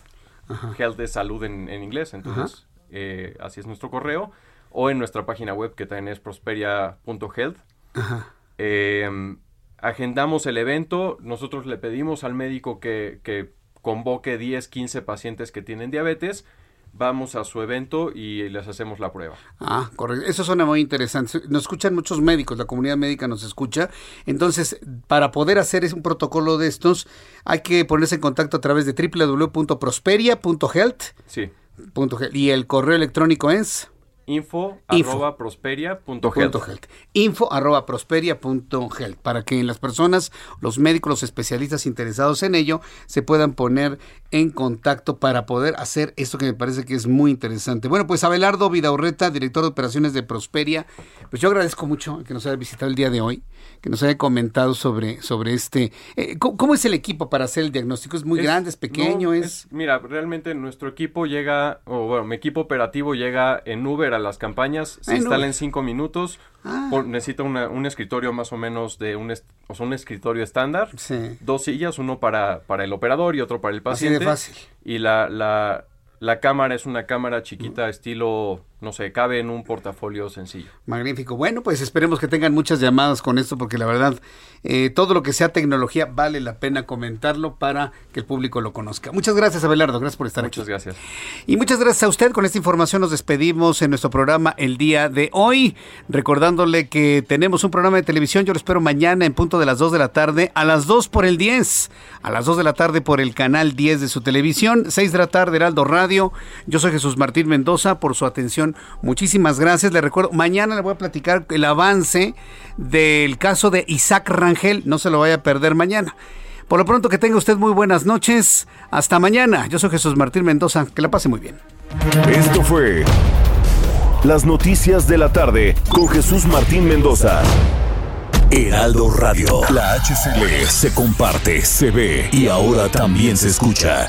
Ajá. Health de salud en, en inglés, entonces eh, así es nuestro correo. O en nuestra página web que también es prosperia.health. Ajá. Eh, agendamos el evento, nosotros le pedimos al médico que, que convoque 10, 15 pacientes que tienen diabetes, vamos a su evento y les hacemos la prueba. Ah, correcto. Eso suena muy interesante. Nos escuchan muchos médicos, la comunidad médica nos escucha. Entonces, para poder hacer un protocolo de estos, hay que ponerse en contacto a través de www.prosperia.health. Sí. punto. Y el correo electrónico es Info, Info. arroba prosperia.health. punto health. info arroba prosperia punto health, para que las personas, los médicos, los especialistas interesados en ello se puedan poner en contacto para poder hacer esto que me parece que es muy interesante. Bueno, pues Abelardo Vidaurreta, director de operaciones de Prosperia, pues yo agradezco mucho que nos haya visitado el día de hoy, que nos haya comentado sobre, sobre este... eh, ¿cómo, cómo es el equipo para hacer el diagnóstico? ¿Es muy grande, es pequeño? no, es... Mira, realmente nuestro equipo llega, o bueno, mi equipo operativo llega en Uber las campañas, se Ah, en cinco minutos, Ah. por- necesita una- un escritorio más o menos de un, o sea, un escritorio estándar, Sí. dos sillas, uno para, para el operador y otro para el Así de paciente. fácil. Y la, la, la cámara es una cámara chiquita estilo, no sé, cabe en un portafolio sencillo. Magnífico. Bueno, pues esperemos que tengan muchas llamadas con esto, porque la verdad, eh, todo lo que sea tecnología vale la pena comentarlo para que el público lo conozca. Muchas gracias, Abelardo. Gracias por estar aquí. Muchas gracias. Y muchas gracias a usted. Con esta información nos despedimos en nuestro programa el día de hoy. Recordándole que tenemos un programa de televisión. Yo lo espero mañana en punto de las 2 de la tarde. A las 2 por el 10. A las 2 de la tarde por el canal 10 de su televisión. 6 de la tarde Heraldo Radio. Yo soy Jesús Martín Mendoza por su atención. Muchísimas gracias. Le recuerdo, mañana le voy a platicar el avance del caso de Isaac Rangel. No se lo vaya a perder mañana. Por lo pronto que tenga usted muy buenas noches. Hasta mañana. Yo soy Jesús Martín Mendoza. Que la pase muy bien. Esto fue Las Noticias de la Tarde con Jesús Martín Mendoza. Heraldo Radio. La HCL se comparte, se ve y ahora también se escucha.